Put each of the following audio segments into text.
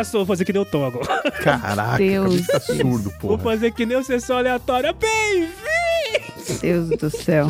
palhaço! Vou fazer que nem o Tom agora. Caraca, Deus. que absurdo, Vou porra. fazer que nem o sessão aleatória. Bem-vindo! Deus do céu.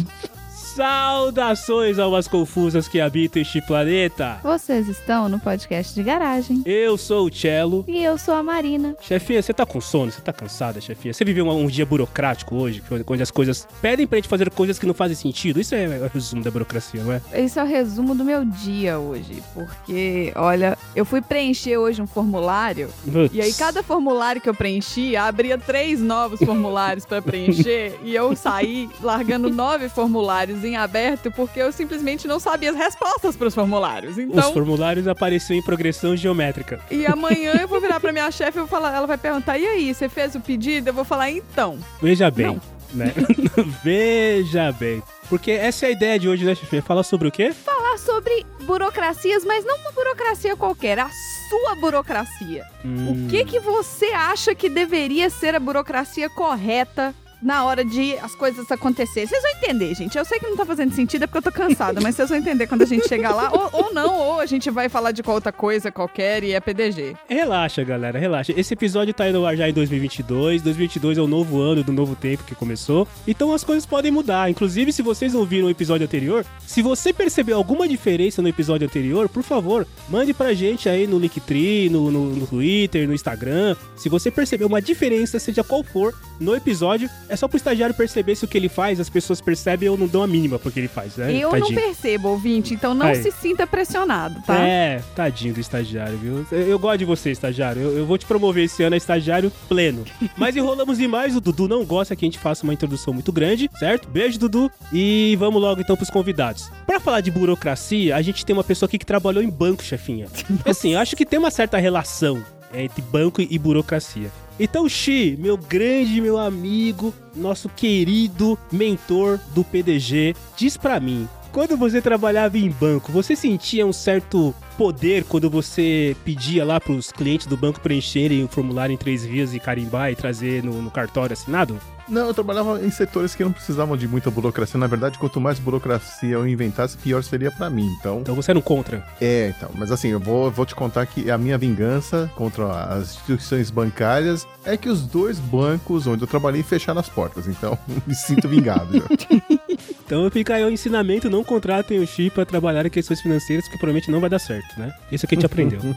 Saudações almas confusas que habitam este planeta. Vocês estão no podcast de garagem. Eu sou o Cello. E eu sou a Marina. Chefinha, você tá com sono? Você tá cansada, chefinha? Você viveu um, um dia burocrático hoje, onde as coisas pedem pra gente fazer coisas que não fazem sentido? Isso é o resumo da burocracia, não é? Esse é o resumo do meu dia hoje. Porque, olha, eu fui preencher hoje um formulário. E aí, cada formulário que eu preenchi, abria três novos formulários pra preencher. e eu saí largando nove formulários em aberto porque eu simplesmente não sabia as respostas pros formulários. Os Então. formulários apareciam em progressão geométrica. E amanhã eu vou virar pra minha chefe e vou falar, ela vai perguntar: e aí, você fez o pedido? Eu vou falar, então. Veja bem, Não. né? Veja bem. Porque essa é a ideia de hoje, né, chefinha? Falar sobre o quê? Falar sobre burocracias, mas não uma burocracia qualquer, a sua burocracia. Hum, O que que você acha que deveria ser a burocracia correta na hora de as coisas acontecerem? Vocês vão entender, gente. Eu sei que não tá fazendo sentido é porque eu tô cansada, mas vocês vão entender quando a gente chegar lá. Ou, ou não, ou a gente vai falar de outra coisa qualquer e é PDG. Relaxa, galera, relaxa. Esse episódio tá indo já em 2022. 2022 é o novo ano do novo tempo que começou. Então as coisas podem mudar. Inclusive, se vocês ouviram o episódio anterior, se você percebeu alguma diferença no episódio anterior, por favor, mande pra gente aí no Linktree, no, no, no Twitter, no Instagram. Se você percebeu uma diferença, seja qual for, no episódio, é só pro estagiário perceber se o que ele faz, as pessoas percebem ou não dão a mínima pro que ele faz, né? eu não Tadinho. percebo, ouvinte, então não Aí. se sinta pressionado, tá? É, tadinho do estagiário, viu? Eu, eu gosto de você, estagiário. Eu, eu vou te promover esse ano a estagiário pleno. Mas enrolamos demais, o Dudu não gosta que a gente faça uma introdução muito grande, certo? Beijo, Dudu. E vamos logo então pros convidados. Pra falar de burocracia, a gente tem uma pessoa aqui que trabalhou em banco, chefinha. Assim, eu acho que tem uma certa relação entre banco e burocracia. Então, Xi, meu grande, meu amigo, nosso querido mentor do PDG, diz pra mim, quando você trabalhava em banco, você sentia um certo poder quando você pedia lá pros clientes do banco preencherem o formulário em três vias e carimbar e trazer no, no cartório assinado? Não, eu trabalhava em setores que não precisavam de muita burocracia. Na verdade, quanto mais burocracia eu inventasse, pior seria pra mim. Então, Então você um contra. é, então. Mas assim, eu vou, vou te contar que a minha vingança contra as instituições bancárias é que os dois bancos onde eu trabalhei fecharam as portas. Então, me sinto vingado. já. Então fica aí o ensinamento, não contratem o Xi pra trabalhar em questões financeiras, que provavelmente não vai dar certo, né? Isso que a gente aprendeu.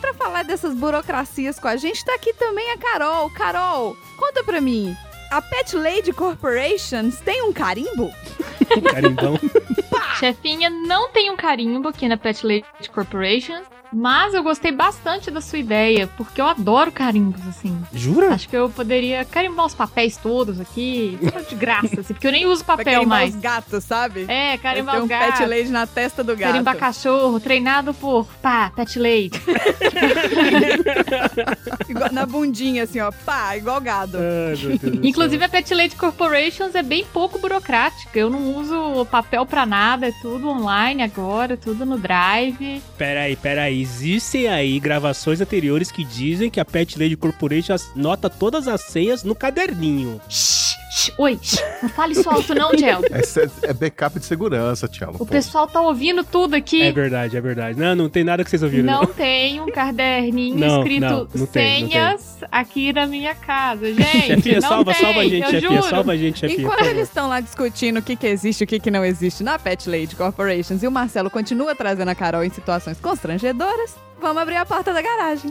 Pra falar dessas burocracias com a gente, tá aqui também a Carol. Carol, conta pra mim. A Pet Lady Corporations tem um carimbo? Carimbão. Chefinha não tem um carimbo aqui na Pet Lady Corporation, mas eu gostei bastante da sua ideia, porque eu adoro carimbos, assim. Jura? Acho que eu poderia carimbar os papéis todos aqui, de graça, assim, porque eu nem uso papel carimbar mais. os gatos, sabe? É, carimbar ter o um. Pet Lady na testa do gato. Carimbar cachorro, treinado por, pá, Pet Lady. Igual- na bundinha, assim, ó. Pá, igual gado. Ai, Inclusive a Pet Lady Corporations é bem pouco burocrática. Eu não uso papel pra nada, é tudo online agora, tudo no Drive. Peraí, peraí. Existem aí gravações anteriores que dizem que a Pet Lady Corporation nota todas as senhas no caderninho. Shh, shh, oi, shh, não fale isso alto não. Essa é, é backup de segurança, Tchelo. O pessoal tá ouvindo tudo aqui. É verdade, é verdade. Não, não tem nada que vocês ouviram. Não tem um caderninho Não, escrito não, não tem, não senhas aqui na minha casa, gente. Chefinha, não salva, tem, salva a gente, juro. Salva a gente, chefinha. por Enquanto eles estão lá discutindo o que, que existe e o que, que não existe na Pet Lady Corporations e o Marcelo continua trazendo a Carol em situações constrangedoras, vamos abrir a porta da garagem.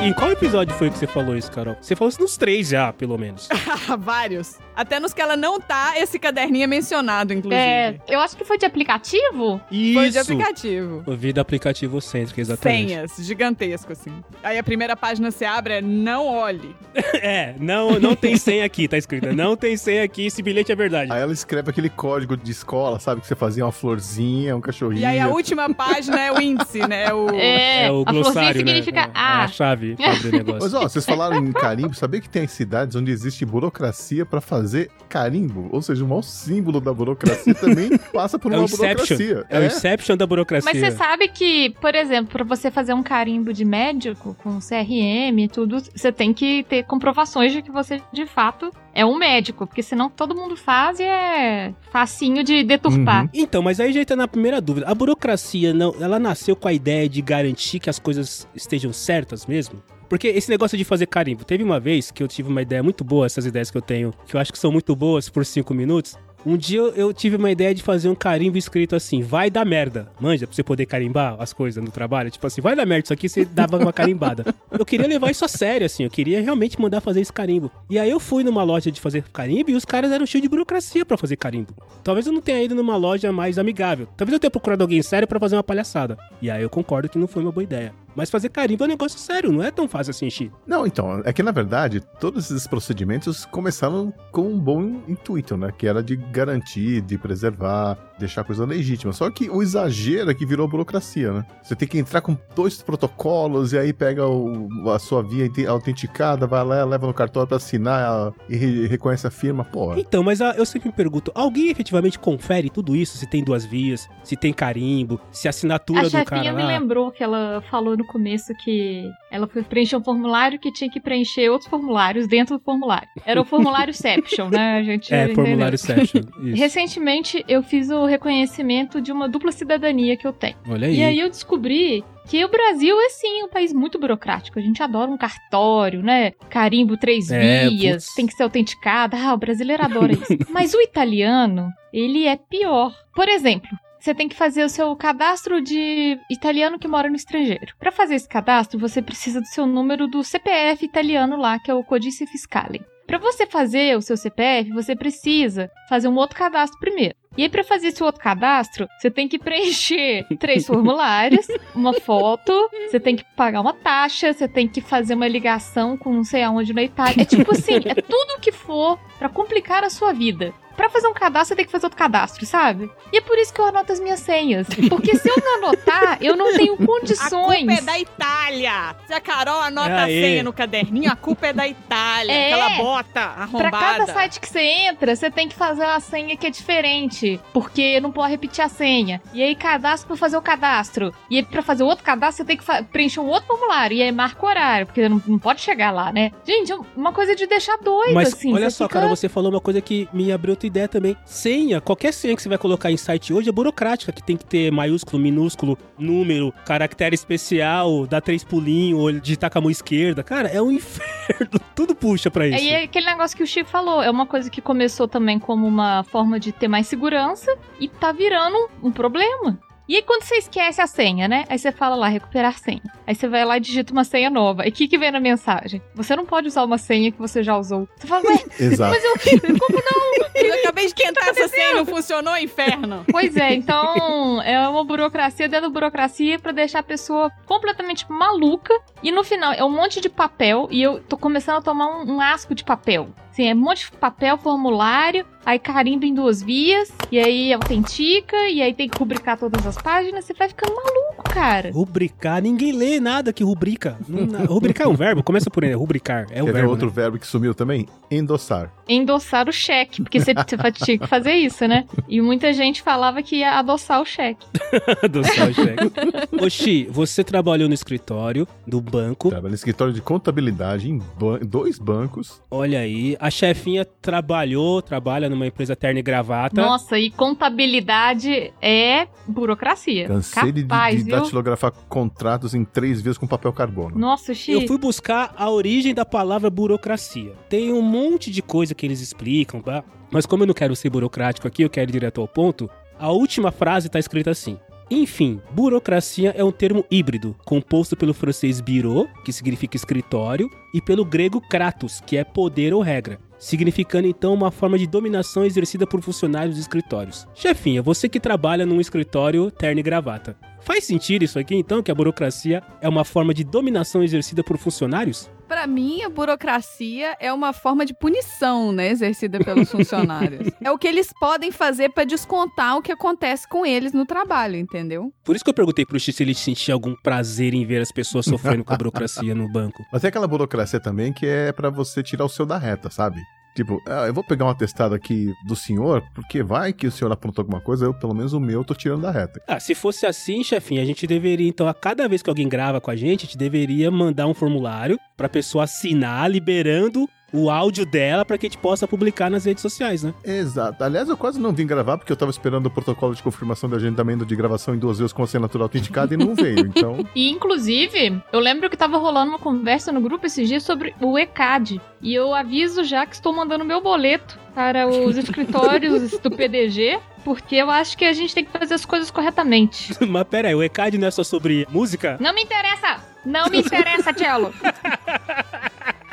Em qual episódio foi que você falou isso, Carol? Você falou isso nos três já, pelo menos. Vários. Até nos que ela não tá, esse caderninho é mencionado, inclusive. É, eu acho que foi de aplicativo. Isso. Foi de aplicativo. Vida aplicativo cêntrica, exatamente. Senhas, gigantesco, assim. Aí a primeira página você abre é não olhe. É, não, não tem senha aqui, tá escrito. Não tem senha aqui, esse bilhete é verdade. Aí ela escreve aquele código de escola, sabe? Que você fazia uma florzinha, um cachorrinho. E aí a última página é o índice, né? O... É, É o a florzinha glossário, né? significa É, é A. a chave. pra abrir o negócio. Mas ó, vocês falaram em carimbo, sabia que tem cidades onde existe burocracia pra fazer carimbo? Ou seja, o maior símbolo da burocracia também passa por É uma burocracia. É o Inception da burocracia. Mas você sabe que, por exemplo, pra você fazer um carimbo de médico com CRM e tudo, você tem que ter comprovações de que você de fato é um médico, porque senão todo mundo faz e é facinho de deturpar. Uhum. Então, mas aí já entra na primeira dúvida. A burocracia, não, ela nasceu com a ideia de garantir que as coisas estejam certas mesmo? Porque esse negócio de fazer carimbo, teve uma vez que eu tive uma ideia muito boa, essas ideias que eu tenho, que eu acho que são muito boas por cinco minutos. Um dia eu- tive uma ideia de fazer um carimbo escrito assim, vai dar merda. Manja, pra você poder carimbar as coisas no trabalho. Tipo assim, vai dar merda isso aqui, você dava uma carimbada. Eu queria levar isso a sério, assim, eu queria realmente mandar fazer esse carimbo. E aí eu fui numa loja de fazer carimbo e os caras eram cheios de burocracia pra fazer carimbo. Talvez eu não tenha ido numa loja mais amigável. Talvez eu tenha procurado alguém sério pra fazer uma palhaçada. E aí eu concordo que não foi uma boa ideia. Mas fazer carimbo é um negócio sério, não é tão fácil assim, Xi. Não, então, é que na verdade, todos esses procedimentos começaram com um bom intuito, né? Que era de garantir, de preservar, deixar a coisa legítima. Só que o exagero é que virou burocracia, né? Você tem que entrar com dois protocolos e aí pega o- a sua via autenticada, vai lá, leva no cartório pra assinar a- e re- reconhece a firma, porra. Então, mas eu sempre me pergunto, alguém efetivamente confere tudo isso? Se tem duas vias, se tem carimbo, se a assinatura A do cara chefinha me lá... lembrou que ela falou no começo que ela foi preencher um formulário que tinha que preencher outros formulários dentro do formulário. Era o formulário Seption, né? A gente É, entendeu. formulário. Isso. Recentemente eu fiz o reconhecimento de uma dupla cidadania que eu tenho. Olha aí. E aí eu descobri que o Brasil é sim um país muito burocrático. A gente adora um cartório, né? Carimbo três É, vias, putz. tem que ser autenticado. Ah, o brasileiro adora isso. Mas o italiano, ele é pior. Por exemplo, você tem que fazer o seu cadastro de italiano que mora no estrangeiro. Para fazer esse cadastro, você precisa do seu número do CPF italiano lá, que é o Codice Fiscale. Para você fazer o seu CPF, você precisa fazer um outro cadastro primeiro. E aí, para fazer esse outro cadastro, você tem que preencher três formulários, uma foto, você tem que pagar uma taxa, você tem que fazer uma ligação com não sei aonde na Itália. É tipo assim, é tudo que for para complicar a sua vida. Pra fazer um cadastro, você tem que fazer outro cadastro, sabe? E é por isso que eu anoto as minhas senhas. Porque se eu não anotar, eu não tenho A condições. culpa é da Itália. Se a Carol anota a senha no caderninho, a culpa é da Itália. É. Aquela bota Pra arrombada. cada site que você entra, você tem que fazer uma senha que é diferente, porque não pode repetir a senha. E aí cadastro pra fazer o cadastro. E aí pra fazer o outro cadastro, você tem que preencher um outro formulário. E aí marca o horário, porque não, não pode chegar lá, né? Gente, é uma coisa de deixar doido, Mas assim. olha só, fica- cara, você falou uma coisa que me abriu outra ideia também. Senha, qualquer senha que você vai colocar em site hoje é burocrática, que tem que ter maiúsculo, minúsculo, número, caractere especial, dar três pulinhos, digitar com a mão esquerda. Cara, é um inferno. Tudo puxa pra isso. E é aquele negócio que o Chico falou, é uma coisa que começou também como uma forma de ter mais segurança e tá virando um problema. E aí quando você esquece a senha, né? Aí você fala lá, recuperar senha. Aí você vai lá e digita uma senha nova. E o que que vem na mensagem? Você não pode usar uma senha que você já usou. Você fala, ué, Exato. mas eu... Como não? Eu acabei de esquentar essa senha, não funcionou, inferno. Pois é, então é uma burocracia dentro da burocracia pra deixar a pessoa completamente maluca. E no final é um monte de papel e eu tô começando a tomar um, um asco de papel. Assim, é um monte de papel, formulário, aí carimbo em duas vias, e aí autentica, e aí tem que rubricar todas as páginas, você vai ficando maluco, cara. Rubricar, ninguém lê nada que rubrica. Rubricar é um verbo, começa por ele, rubricar. É um Quer ver verbo. outro verbo que sumiu também? Endossar. Endossar o cheque, porque você, tinha que fazer isso, né? E muita gente falava que ia adoçar o cheque. né? do céu, cheque. Oxi, você trabalhou no escritório do banco. Trabalha no escritório de contabilidade em ban- dois bancos. Olha aí, a chefinha trabalhou, trabalha numa empresa terna e gravata. Nossa, e contabilidade é burocracia. Cansei de, Capaz, de viu? datilografar contratos em três vezes com papel carbono. Nossa, Eu Xi. fui buscar a origem da palavra burocracia. Tem um monte de coisa que eles explicam, tá? Mas como eu não quero ser burocrático aqui, eu quero ir direto ao ponto. A última frase tá escrita assim: Enfim, burocracia é um termo híbrido, composto pelo francês bureau, que significa escritório, e pelo grego kratos, que é poder ou regra, significando então uma forma de dominação exercida por funcionários de escritórios. Chefinha, você que trabalha num escritório terno e gravata. Faz sentido isso aqui então, que a burocracia é uma forma de dominação exercida por funcionários? Pra mim, a burocracia é uma forma de punição, né, exercida pelos funcionários. é o que eles podem fazer pra descontar o que acontece com eles no trabalho, entendeu? Por isso que eu perguntei pro X se ele sentia algum prazer em ver as pessoas sofrendo com a burocracia no banco. Mas tem aquela burocracia também que é pra você tirar o seu da reta, sabe? Tipo, ah, eu vou pegar um atestado aqui do senhor, porque vai que o senhor aprontou alguma coisa, eu, pelo menos o meu, tô tirando da reta. Ah, se fosse assim, chefinho, a gente deveria, então, a cada vez que alguém grava com a gente, a gente deveria mandar um formulário pra pessoa assinar, liberando o áudio dela para que a gente possa publicar nas redes sociais, né? Exato. Aliás, eu quase não vim gravar porque eu tava esperando o protocolo de confirmação de agendamento de gravação em duas vezes com assinatura autenticada e não veio, então... E, inclusive, eu lembro que tava rolando uma conversa no grupo esses dias sobre o ECAD. E eu aviso já que estou mandando meu boleto para os escritórios do PDG, porque eu acho que a gente tem que fazer as coisas corretamente. Mas pera aí, o ECAD não é só sobre música? Não me interessa! Não me interessa, Cello!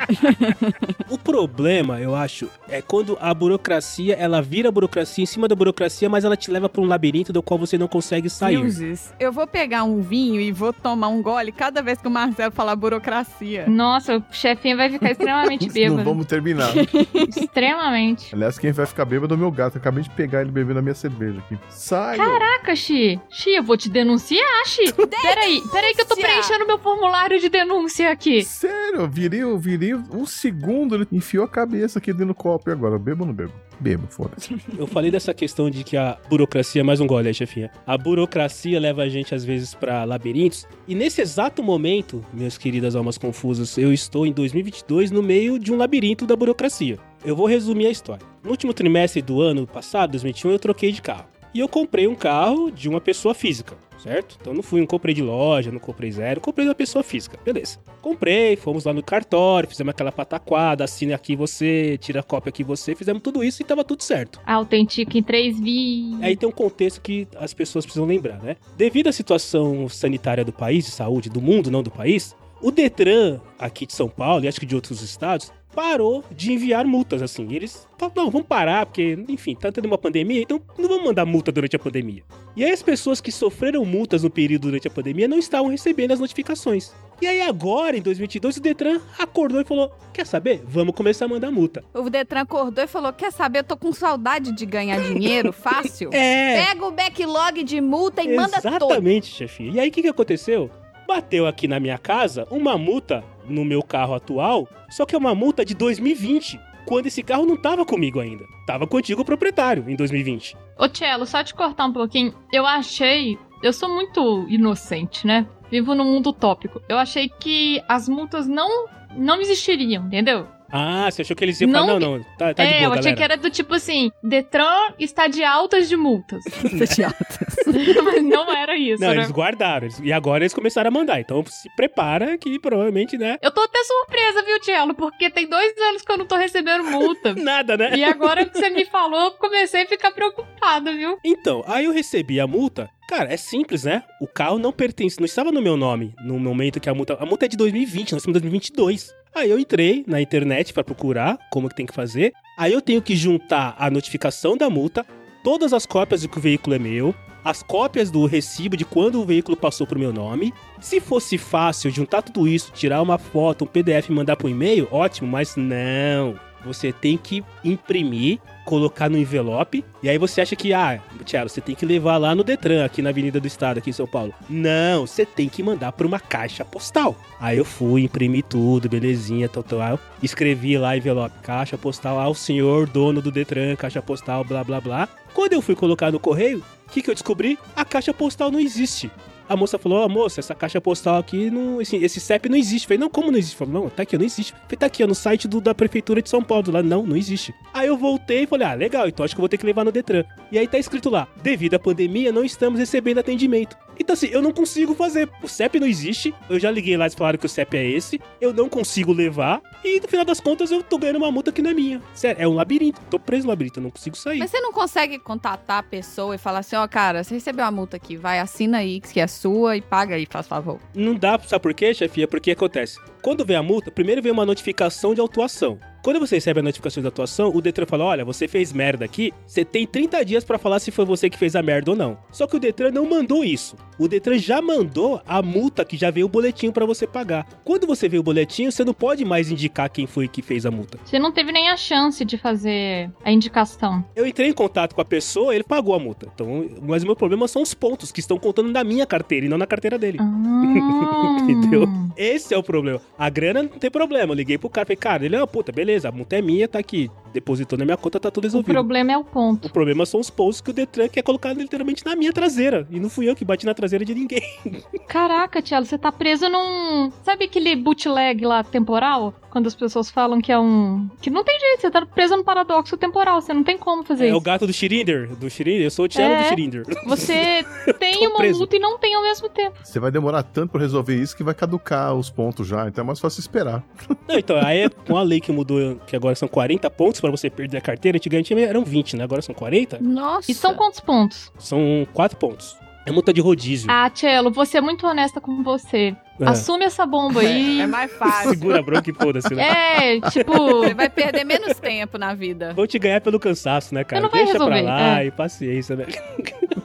o problema, eu acho, é quando a burocracia, ela vira burocracia em cima da burocracia, mas ela te leva para um labirinto do qual você não consegue sair. Deuses, eu vou pegar um vinho e vou tomar um gole cada vez que o Marcelo falar burocracia. Nossa, o chefinho vai ficar extremamente bêbado. não vamos terminar. extremamente. Aliás, quem vai ficar bêbado é o meu gato. Eu acabei de pegar ele bebendo a minha cerveja aqui. Sai! Caraca, Xi! Xi, eu vou te denunciar, Xi! Peraí, peraí que eu tô preenchendo meu formulário de denúncia aqui. Sério, virei, virei um segundo, ele enfiou a cabeça aqui dentro do copo. E agora, bebo ou não bebo? Bebo, foda-se. Eu falei dessa questão de que a burocracia, mais um gole chefinha. A burocracia leva a gente, às vezes, pra labirintos. E nesse exato momento, minhas queridas almas confusas, eu estou em 2022 no meio de um labirinto da burocracia. Eu vou resumir a história. No último trimestre do ano passado, 2021, eu troquei de carro. E eu comprei um carro de uma pessoa física certo? Então não fui, não comprei de loja, não comprei zero, comprei de uma pessoa física, beleza. Comprei, fomos lá no cartório, fizemos aquela pataquada, assina aqui você, tira a cópia aqui você, fizemos tudo isso e tava tudo certo. Autentico em três vias. Aí tem um contexto que as pessoas precisam lembrar, né? Devido à situação sanitária do país, de saúde, do mundo, não do país, o Detran aqui de São Paulo e acho que de outros estados parou de enviar multas, assim. Eles falaram, não, vamos parar, porque, enfim, tá tendo uma pandemia, então não vamos mandar multa durante a pandemia. E aí as pessoas que sofreram multas no período durante a pandemia não estavam recebendo as notificações. E aí agora, em 2022, o Detran acordou e falou, quer saber? Vamos começar a mandar multa. O Detran acordou e falou, quer saber? Eu tô com saudade de ganhar dinheiro fácil. é. Pega o backlog de multa e manda todo. Exatamente, chefe. E aí o que, que aconteceu? Bateu aqui na minha casa uma multa no meu carro atual, só que é uma multa de 2020, quando esse carro não tava comigo ainda. Tava com o proprietário em 2020. Ô, Tchelo, só te cortar um pouquinho. Eu achei. Eu sou muito inocente, né? Vivo num mundo utópico. Eu achei que as multas não, não existiriam, entendeu? Ah, você achou que eles iam falar, não, não, tá, tá é, de boa, eu achei galera. que era do tipo assim, Detran está de altas de multas. Está de altas. Mas não era isso, Não, né? eles guardaram. E agora eles começaram a mandar. Então se prepara que provavelmente, né? Eu tô até surpresa, viu, Tchelo? Porque tem dois anos que eu não tô recebendo multa. Nada, né? E agora que você me falou, eu comecei a ficar preocupada, viu? Então, aí eu recebi a multa. Cara, é simples, né? O carro não pertence, não estava no meu nome no momento que a multa. A multa é de 2020, nós estamos em 2022. Aí eu entrei na internet pra procurar como que tem que fazer. Aí eu tenho que juntar a notificação da multa, todas as cópias de que o veículo é meu, as cópias do recibo de quando o veículo passou pro meu nome. Se fosse fácil juntar tudo isso, tirar uma foto, um PDF e mandar pro e-mail, ótimo, mas não. Você tem que imprimir, colocar no envelope, e aí você acha que, ah, Thiago, você tem que levar lá no Detran, aqui na Avenida do Estado, aqui em São Paulo. Não, você tem que mandar pra uma caixa postal. Aí eu fui, imprimi tudo, belezinha, tal, tal. Escrevi lá envelope, caixa postal ao senhor dono do Detran, caixa postal, blá, blá, blá. Quando eu fui colocar no correio, o que, que eu descobri? A caixa postal não existe. A moça falou, ó, moça, essa caixa postal aqui, não, esse, esse CEP não existe. Eu falei, não, como não existe? Falei, não, tá aqui, não existe. Eu falei, tá aqui, ó, no site do, da Prefeitura de São Paulo. Lá, não, não existe. Aí eu voltei e falei, ah, legal, então acho que eu vou ter que levar no Detran. E aí tá escrito lá, devido à pandemia, não estamos recebendo atendimento. Então assim, eu não consigo fazer. O CEP não existe, eu já liguei lá, eles falaram que o CEP é esse, eu não consigo levar, e no final das contas eu tô ganhando uma multa que não é minha. Sério, é um labirinto, tô preso no labirinto, eu não consigo sair. Mas você não consegue contatar a pessoa e falar assim, ó, cara, você recebeu a multa aqui, vai, assina aí, que é sua e paga aí, faz favor. Não dá, sabe por quê, chefia? Porque acontece. Quando vem a multa, primeiro vem uma notificação de autuação. Quando você recebe a notificação da atuação, o Detran fala: olha, você fez merda aqui, você tem 30 dias pra falar se foi você que fez a merda ou não. Só que o Detran não mandou isso. O Detran já mandou a multa que já veio o boletim pra você pagar. Quando você vê o boletim, você não pode mais indicar quem foi que fez a multa. Você não teve nem a chance de fazer a indicação. Eu entrei em contato com a pessoa, ele pagou a multa. Então, mas o meu problema são os pontos que estão contando na minha carteira e não na carteira dele. Ah. Entendeu? Esse é o problema. A grana não tem problema. Eu liguei pro cara, falei, cara, ele é, puta, beleza, a multa é tá aqui. Depositou na minha conta, tá tudo O resolvido. problema é o ponto. O problema são os pontos que o Detran quer colocar literalmente na minha traseira. E não fui eu que bati na traseira de ninguém. Caraca, Tiago, você tá preso num. Sabe aquele bootleg lá temporal? Quando as pessoas falam que é um. Que não tem jeito, você tá preso no paradoxo temporal, você não tem como fazer É o isso. gato do Schrinder. Do Schrinder, eu sou o Tiago É. do Schrinder. Você tem uma preso. multa e não tem ao mesmo tempo. Você vai demorar tanto pra resolver isso que vai caducar os pontos já, então é mais fácil esperar. Não, então, aí com a lei que mudou, que agora são 40 pontos pra você perder a carteira, antigamente eram 20, né? Agora são 40. Nossa. E são quantos pontos? São 4 pontos. É multa de rodízio. Ah, Tchelo, vou ser muito honesta com você. É. Assume essa bomba aí. É, é mais fácil. Segura a bronca e foda-se, né? É, tipo. Você vai perder menos tempo na vida. Vou te ganhar pelo cansaço, né, cara? não vai Deixa pra resolver, lá é. e paciência, né?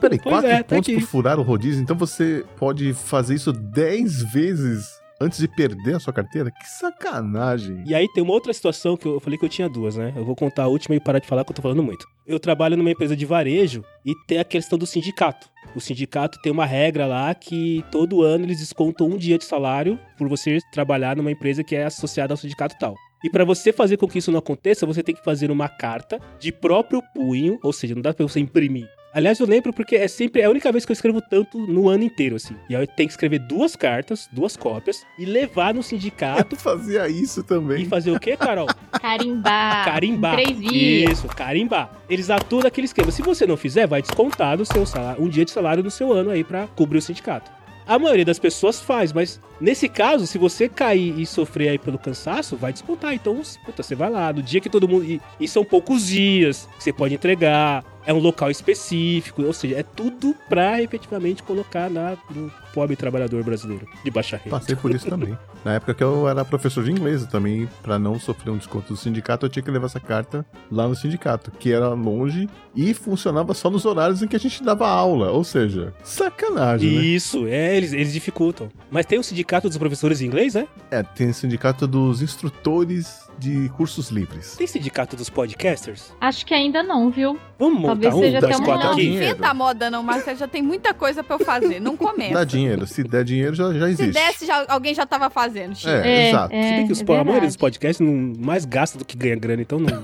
Peraí, Pois quatro é, tá pontos aqui. por furar o rodízio, então você pode fazer isso 10 vezes antes de perder a sua carteira? Que sacanagem. E aí tem uma outra situação que eu falei que eu tinha duas, né? Eu vou contar a última e parar de falar que eu tô falando muito. Eu trabalho numa empresa de varejo e tem a questão do sindicato. O sindicato tem uma regra lá que todo ano eles descontam um dia de salário por você trabalhar numa empresa que é associada ao sindicato tal. E para você fazer com que isso não aconteça, você tem que fazer uma carta de próprio punho, ou seja, não dá pra você imprimir. Aliás, eu lembro porque é sempre é a única vez que eu escrevo tanto no ano inteiro, assim. E aí eu tenho que escrever duas cartas, duas cópias, e levar no sindicato Eu fazia isso e também. fazer o quê, Carol? Carimbar. carimbar. Três vias. Isso, carimbar. Eles atuam daquele esquema. Se você não fizer, vai descontar do seu salário, um dia de salário no seu ano aí pra cobrir o sindicato. A maioria das pessoas faz, mas nesse caso, se você cair e sofrer aí pelo cansaço, vai descontar. Então, puta, você vai lá, no dia que todo mundo. E, e são poucos dias que você pode entregar, é um local específico, ou seja, é tudo pra efetivamente colocar na, no pobre trabalhador brasileiro de baixa renda. Passei por isso também. Na época que eu era professor de inglês, também, pra não sofrer um desconto do sindicato, eu tinha que levar essa carta lá no sindicato, que era longe e funcionava só nos horários em que a gente dava aula. Ou seja, sacanagem, né? Isso, é, eles, eles dificultam. Mas tem o sindicato dos professores de inglês, né? É, tem o sindicato dos instrutores de cursos livres. Tem sindicato dos podcasters? Acho que ainda não, viu? Vamos montar Talvez um seja das até uma- quatro Não aqui? dinheiro. inventa a moda não, Marcelo. Já tem muita coisa pra eu fazer. Não começa. Dá dinheiro. Se der dinheiro, já, já Se existe. desse, já, alguém já tava fazendo, Chico. É, exato. Se bem que os, é a maioria dos podcasts não, mais gasta do que ganha grana, então não,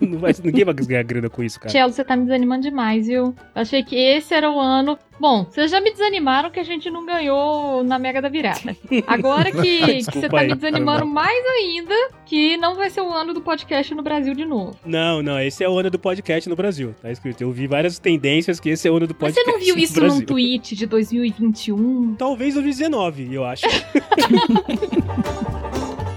não vai, ninguém vai ganhar grana com isso, cara. Tchelo, você tá me desanimando demais, viu? Eu achei que esse era o ano. Bom, vocês já me desanimaram que a gente não ganhou na Mega da Virada. Agora que, que você tá aí, me desanimando mais ainda, que não vai ser o ano do podcast no Brasil de novo. Não, não, esse é o ano do podcast no Brasil, tá escrito. Eu vi várias tendências que esse é o ano do Mas podcast você não viu isso Brasil. num tweet de 2021? Talvez 2019, eu acho.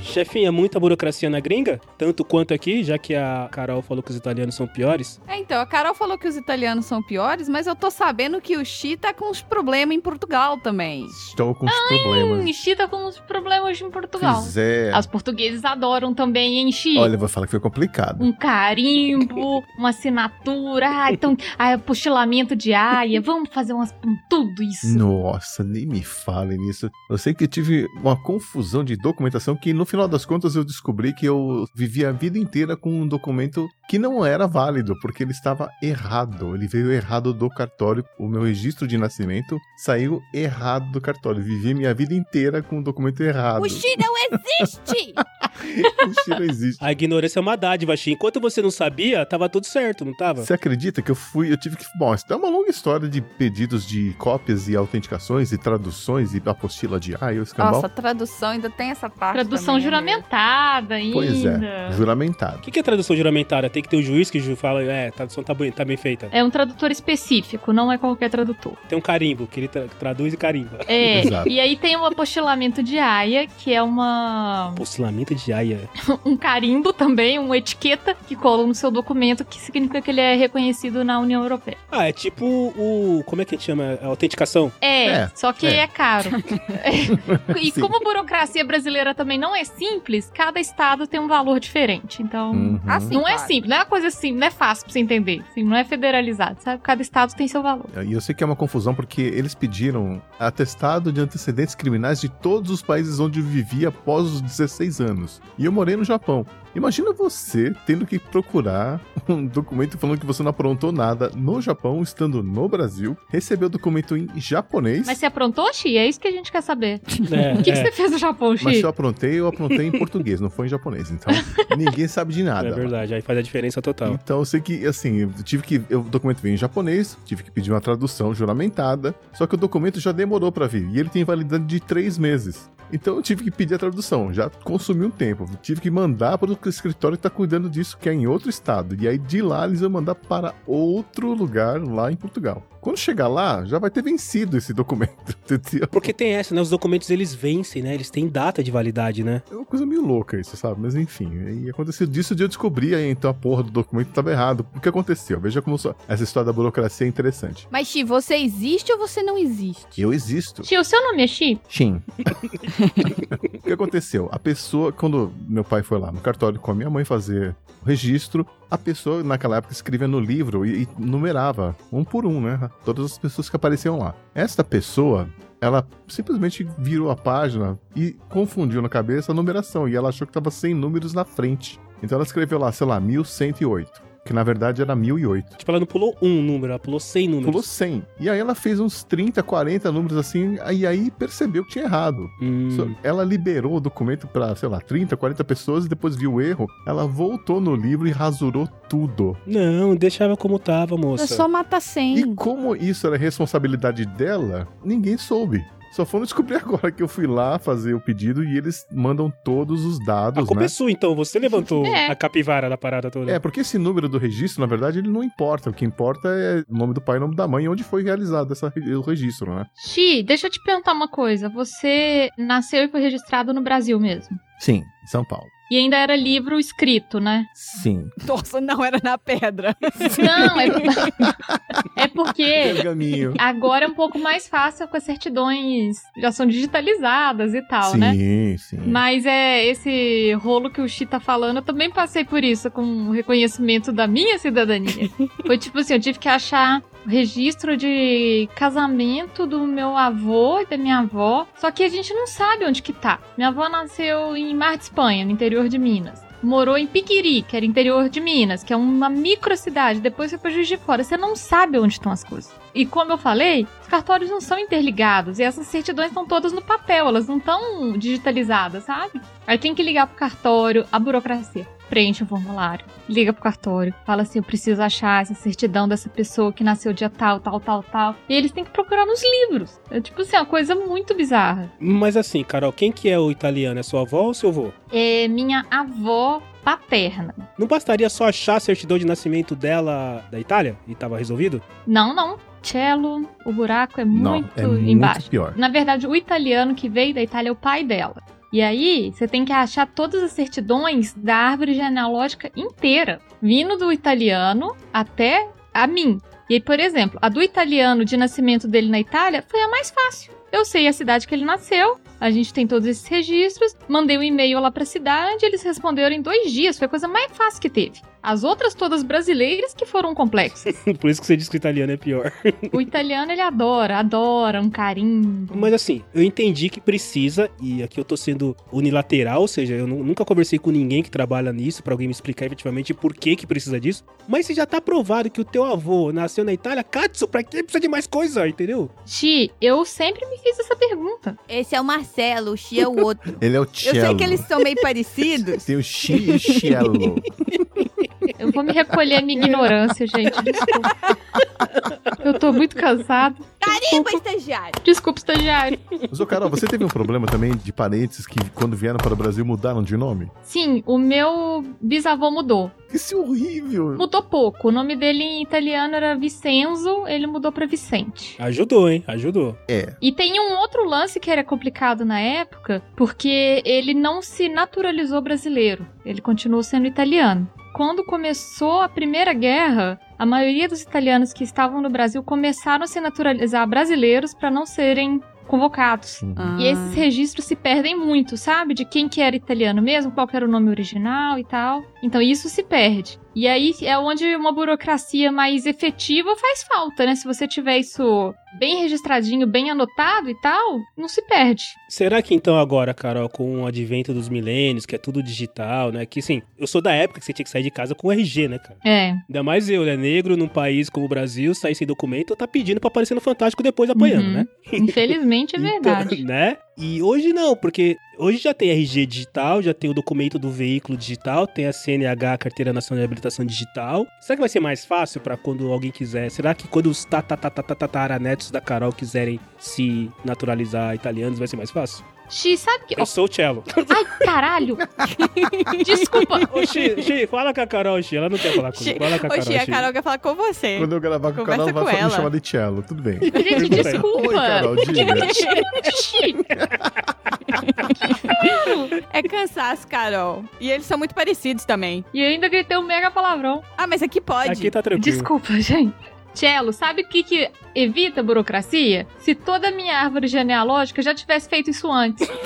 Chefinha, muita burocracia na gringa? Tanto quanto aqui, já que a Carol falou que os italianos são piores. É, então, a Carol falou que os italianos são piores, mas eu tô sabendo que o Xi tá com uns problemas em Portugal também. Estou com os problemas. Xi tá com uns problemas em Portugal. Fizer. Os portugueses adoram também encher. Olha, eu vou falar que foi complicado. Um carimbo, uma assinatura, ah, então, ah, apostilamento de aia, vamos fazer umas tudo isso. Nossa, nem me fale nisso. Eu sei que eu tive uma confusão de documentação que no final das contas eu descobri que eu vivi a vida inteira com um documento que não era válido, porque ele estava errado. Ele veio errado do cartório. O meu registro de nascimento saiu errado do cartório. Vivi minha vida inteira com o documento errado. O Xi não existe! o Xi não existe. A ignorância é uma dádiva, Xi. Enquanto você não sabia, tava tudo certo, não tava? Você acredita que eu fui, eu tive que. Bom, isso é uma longa história de pedidos de cópias e autenticações e traduções e apostila de ah, e o escambau. Nossa, tradução ainda tem essa parte. Tradução também, né? Juramentada ainda. Pois é, juramentado. O que, que é tradução juramentária? Tem que ter o juiz que fala, é, a tradução tá bem, tá bem feita. É um tradutor específico, não é qualquer tradutor. Tem um carimbo, que ele tra- traduz e carimba. É, Exato. e aí tem o apostilamento de aia, que é uma Postilamento de aia. um carimbo também, uma etiqueta que cola no seu documento, que significa que ele é reconhecido na União Europeia. Ah, é tipo o. Como é que a gente chama? A autenticação. É, É, só que é. é, caro. e Sim. como a burocracia brasileira também não é simples, cada estado tem um valor diferente. Então, Uhum. Assim. não é simples, não é uma coisa assim, não é fácil pra você entender. Assim, não é federalizado, sabe? Cada estado tem seu valor. E eu sei que é uma confusão porque eles pediram atestado de antecedentes criminais de todos os países onde vivia após os 16 anos. E eu morei no Japão. Imagina você tendo que procurar um documento falando que você não aprontou nada no Japão, estando no Brasil, receber o documento em japonês. Mas você aprontou, Xi? É isso que a gente quer saber. É, O que, que é. você fez no Japão, Mas Xi? se eu aprontei, eu aprontei em português, não foi em japonês. Então, ninguém sabe de nada. É verdade, aí faz a diferença total. Então eu sei que, assim, eu tive que. eu- O documento veio em japonês, tive que pedir uma tradução juramentada. Só que o documento já demorou pra vir. E ele tem validade de três meses. Então eu tive que pedir a tradução. Já consumiu um tempo. Tive que mandar para o escritório que tá cuidando disso, que é em outro estado. E aí de lá eles vão mandar para outro lugar lá em Portugal. Quando chegar lá, já vai ter vencido esse documento. entendeu? Porque tem essa, né? Os documentos eles vencem, né? Eles têm data de validade, né? É uma coisa meio louca isso, sabe? Mas enfim, e aconteceu disso de eu descobri aí, então a porra do documento tava errado. O que aconteceu? Veja como só- essa história da burocracia é interessante. Mas, Chi, você existe ou você não existe? Eu existo. Xi, o seu nome é Xi? Shin. o que aconteceu? A pessoa, quando meu pai foi lá no cartório com a minha mãe fazer o registro, a pessoa naquela época escrevia no livro e, e numerava um por um, né? Todas as pessoas que apareciam lá. Esta pessoa, ela simplesmente virou a página e confundiu na cabeça a numeração e ela achou que estava sem números na frente. Então ela escreveu lá, sei lá, 1108. Que na verdade era 1008. Tipo, ela não pulou um número, ela pulou 100 números. Pulou 100. E aí ela fez uns 30, 40 números assim, e aí percebeu que tinha errado. Hum. Ela liberou o documento pra, sei lá, 30, 40 pessoas e depois viu o erro. Ela voltou no livro e rasurou tudo. Não, deixava como tava, É moça. só matar E 100. como isso era responsabilidade dela, ninguém soube. Só foram descobrir agora que eu fui lá fazer o pedido e eles mandam todos os A dados, culpa né? é sua, então. Você levantou É. a capivara da parada toda. É, porque esse número do registro, na verdade, ele não importa. O que importa é o nome do pai e o nome da mãe e onde foi realizado essa, o registro, né? Xi, deixa eu te perguntar uma coisa. Você nasceu e foi registrado no Brasil mesmo. Sim, São Paulo. E ainda era livro escrito, né? Sim. Nossa, não era na pedra. Não, é, é porque Pergaminho. agora é um pouco mais fácil com as certidões já são digitalizadas e tal, sim, né? sim. Mas é esse rolo que o Xi tá falando, eu também passei por isso com o reconhecimento da minha cidadania. Foi tipo assim, eu tive que achar registro de casamento do meu avô e da minha avó, só que a gente não sabe onde que tá. Minha avó nasceu em Mar de Espanha, no interior de Minas. Morou em Piquiri, que era interior de Minas, que é uma microcidade. Depois foi pra Juiz de Fora. Você não sabe onde estão as coisas. E como eu falei, os cartórios não são interligados. E essas certidões estão todas no papel, elas não estão digitalizadas, sabe? Aí tem que ligar pro cartório, a burocracia. Preenche o formulário, liga pro cartório, fala assim: eu preciso achar essa certidão dessa pessoa que nasceu dia tal, tal, tal, tal. E eles têm que procurar nos livros. É tipo assim, uma coisa muito bizarra. Mas assim, Carol, quem que é o italiano? É sua avó ou seu avô? É minha avó paterna. Não bastaria só achar a certidão de nascimento dela da Itália e tava resolvido? Não, não. Cello, o buraco é Não, muito é muito embaixo. pior. Na verdade, o italiano que veio da Itália é o pai dela. E aí, você tem que achar todas as certidões da árvore genealógica inteira, vindo do italiano até a mim. E aí, por exemplo, a do italiano de nascimento dele na Itália foi a mais fácil. Eu sei a cidade que ele nasceu, a gente tem todos esses registros, mandei um e-mail lá pra cidade, eles responderam em dois dias, foi a coisa mais fácil que teve. As outras todas brasileiras que foram complexas. Por isso que você disse que o italiano é pior. O italiano ele adora, adora um carinho. Mas assim, eu entendi que precisa, e aqui eu tô sendo unilateral, ou seja, eu nu- nunca conversei com ninguém que trabalha nisso pra alguém me explicar efetivamente por que que precisa disso. Mas se já tá provado que o teu avô nasceu na Itália, Katsu, pra que precisa de mais coisa, entendeu? Ti, eu sempre me fiz essa pergunta. Esse é o Marcelo, o Chi é o outro. Ele é o Eu cello. sei que eles são meio parecidos. Tem o chi e o cello. Eu vou me recolher a minha ignorância, gente. Desculpa. Eu tô muito cansada. Carimba, estagiário! Desculpa, estagiário. Mas, ô, Carol, você teve um problema também de parentes que, quando vieram para o Brasil, mudaram de nome? Sim, o meu bisavô mudou. Isso é horrível. Mudou pouco. O nome dele em italiano era Vicenzo, ele mudou pra Vicente. Ajudou, hein? Ajudou. É. E tem um outro lance que era complicado na época, porque ele não se naturalizou brasileiro. Ele continuou sendo italiano. Quando começou a Primeira Guerra, a maioria dos italianos que estavam no Brasil começaram a se naturalizar brasileiros para não serem convocados. Uhum. Ah. E esses registros se perdem muito, sabe? De quem que era italiano mesmo, qual que era o nome original e tal. Então isso se perde. E aí é onde uma burocracia mais efetiva faz falta, né? Se você tiver isso bem registradinho, bem anotado e tal, não se perde. Será que então agora, Carol, com o advento dos milênios, que é tudo digital, né? Que sim, eu sou da época que você tinha que sair de casa com RG, né, cara? É. Ainda mais eu, né? Negro num país como o Brasil, sair sem documento, tá pedindo pra aparecer no Fantástico depois apanhando, Uhum. né? Infelizmente é verdade. Então, né? E hoje não, porque hoje já tem RG digital, já tem o documento do veículo digital, tem a CNH, Carteira Nacional de Habilitação Digital. Será que vai ser mais fácil pra quando alguém quiser? Será que quando os tataranetos da Carol quiserem se naturalizar italianos, vai ser mais fácil? Xi, sabe que. Eu sou o Cello. Ai, caralho! Desculpa! Ô, Xi, Xi, fala com a Carol, Xi. Ela não quer falar comigo. Fala com a Carol, Oxi, a Xi. Carol quer falar com você. Quando eu gravar com o Conversa canal, vai me chamar de cello. Tudo bem. Gente, desculpa! Oi, Carol, diga. Xi, É cansaço, Carol. E eles são muito parecidos também. E ainda gritei um mega palavrão. Ah, mas aqui pode. Aqui tá tranquilo. Desculpa, gente. Cello, sabe o que, que evita a burocracia? Se toda a minha árvore genealógica já tivesse feito isso antes.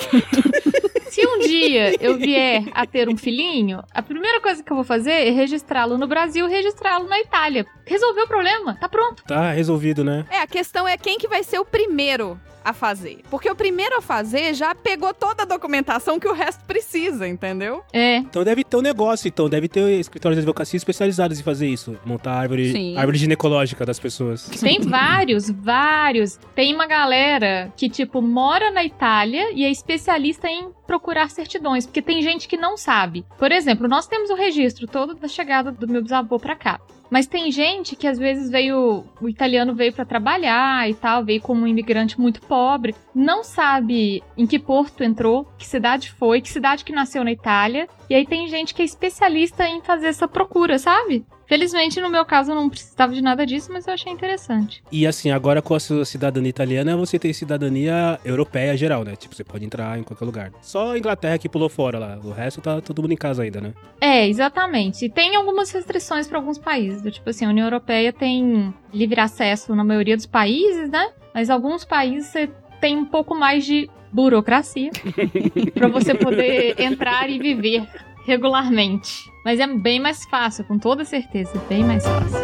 Se um dia eu vier a ter um filhinho, a primeira coisa que eu vou fazer é registrá-lo no Brasil e registrá-lo na Itália. Resolveu o problema, tá pronto. Tá resolvido, né? É, a questão é quem que vai ser o primeiro a fazer. Porque o primeiro a fazer já pegou toda a documentação que o resto precisa, entendeu? É, Então deve ter um negócio, então. Deve ter escritórios de advocacia especializados em fazer isso. Montar árvore, Sim. árvore ginecológica das pessoas. Tem vários, vários. Tem uma galera que, tipo, mora na Itália e é especialista em procurar certidões, porque tem gente que não sabe. Por exemplo, nós temos o registro todo da chegada do meu bisavô pra cá. Mas tem gente que às vezes veio, o italiano veio pra trabalhar e tal, veio como um imigrante muito pobre, não sabe em que porto entrou, que cidade foi, que cidade que nasceu na Itália. E aí tem gente que é especialista em fazer essa procura, sabe? Felizmente, no meu caso, eu não precisava de nada disso, mas eu achei interessante. E assim, agora com a sua cidadania italiana, você tem cidadania europeia geral, né? Tipo, você pode entrar em qualquer lugar. Só a Inglaterra que pulou fora lá. O resto tá todo mundo em casa ainda, né? É, exatamente. E tem algumas restrições para alguns países. do Tipo assim, a União Europeia tem livre acesso na maioria dos países, né? Mas alguns países você tem um pouco mais de burocracia para você poder entrar e viver regularmente. Mas é bem mais fácil, com toda certeza, bem mais fácil.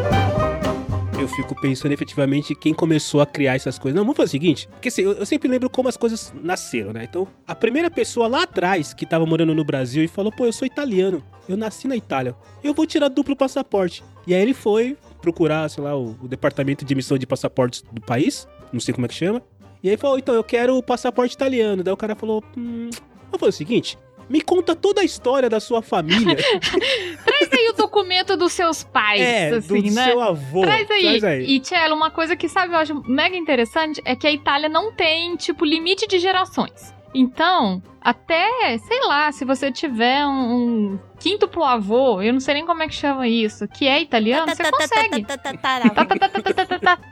Eu fico pensando efetivamente quem começou a criar essas coisas. Não, vamos fazer o seguinte, porque assim, eu, eu sempre lembro como as coisas nasceram, né? Então, a primeira pessoa lá atrás que tava morando no Brasil e falou, pô, eu sou italiano, eu nasci na Itália, eu vou tirar duplo passaporte. E aí ele foi procurar, sei lá, o, o departamento de emissão de passaportes do país, não sei como é que chama. E aí falou, então, eu quero o passaporte italiano. Daí o cara falou, hum, vamos fazer o seguinte, me conta toda a história da sua família. Traz aí o documento dos seus pais, é, assim, do né? seu avô. Traz aí. Traz aí. E, Tchelo, uma coisa que, sabe, eu acho mega interessante é que a Itália não tem, tipo, limite de gerações. Então, até, sei lá, se você tiver um, um quíntuplo avô, eu não sei nem como é que chama isso, que é italiano, você consegue.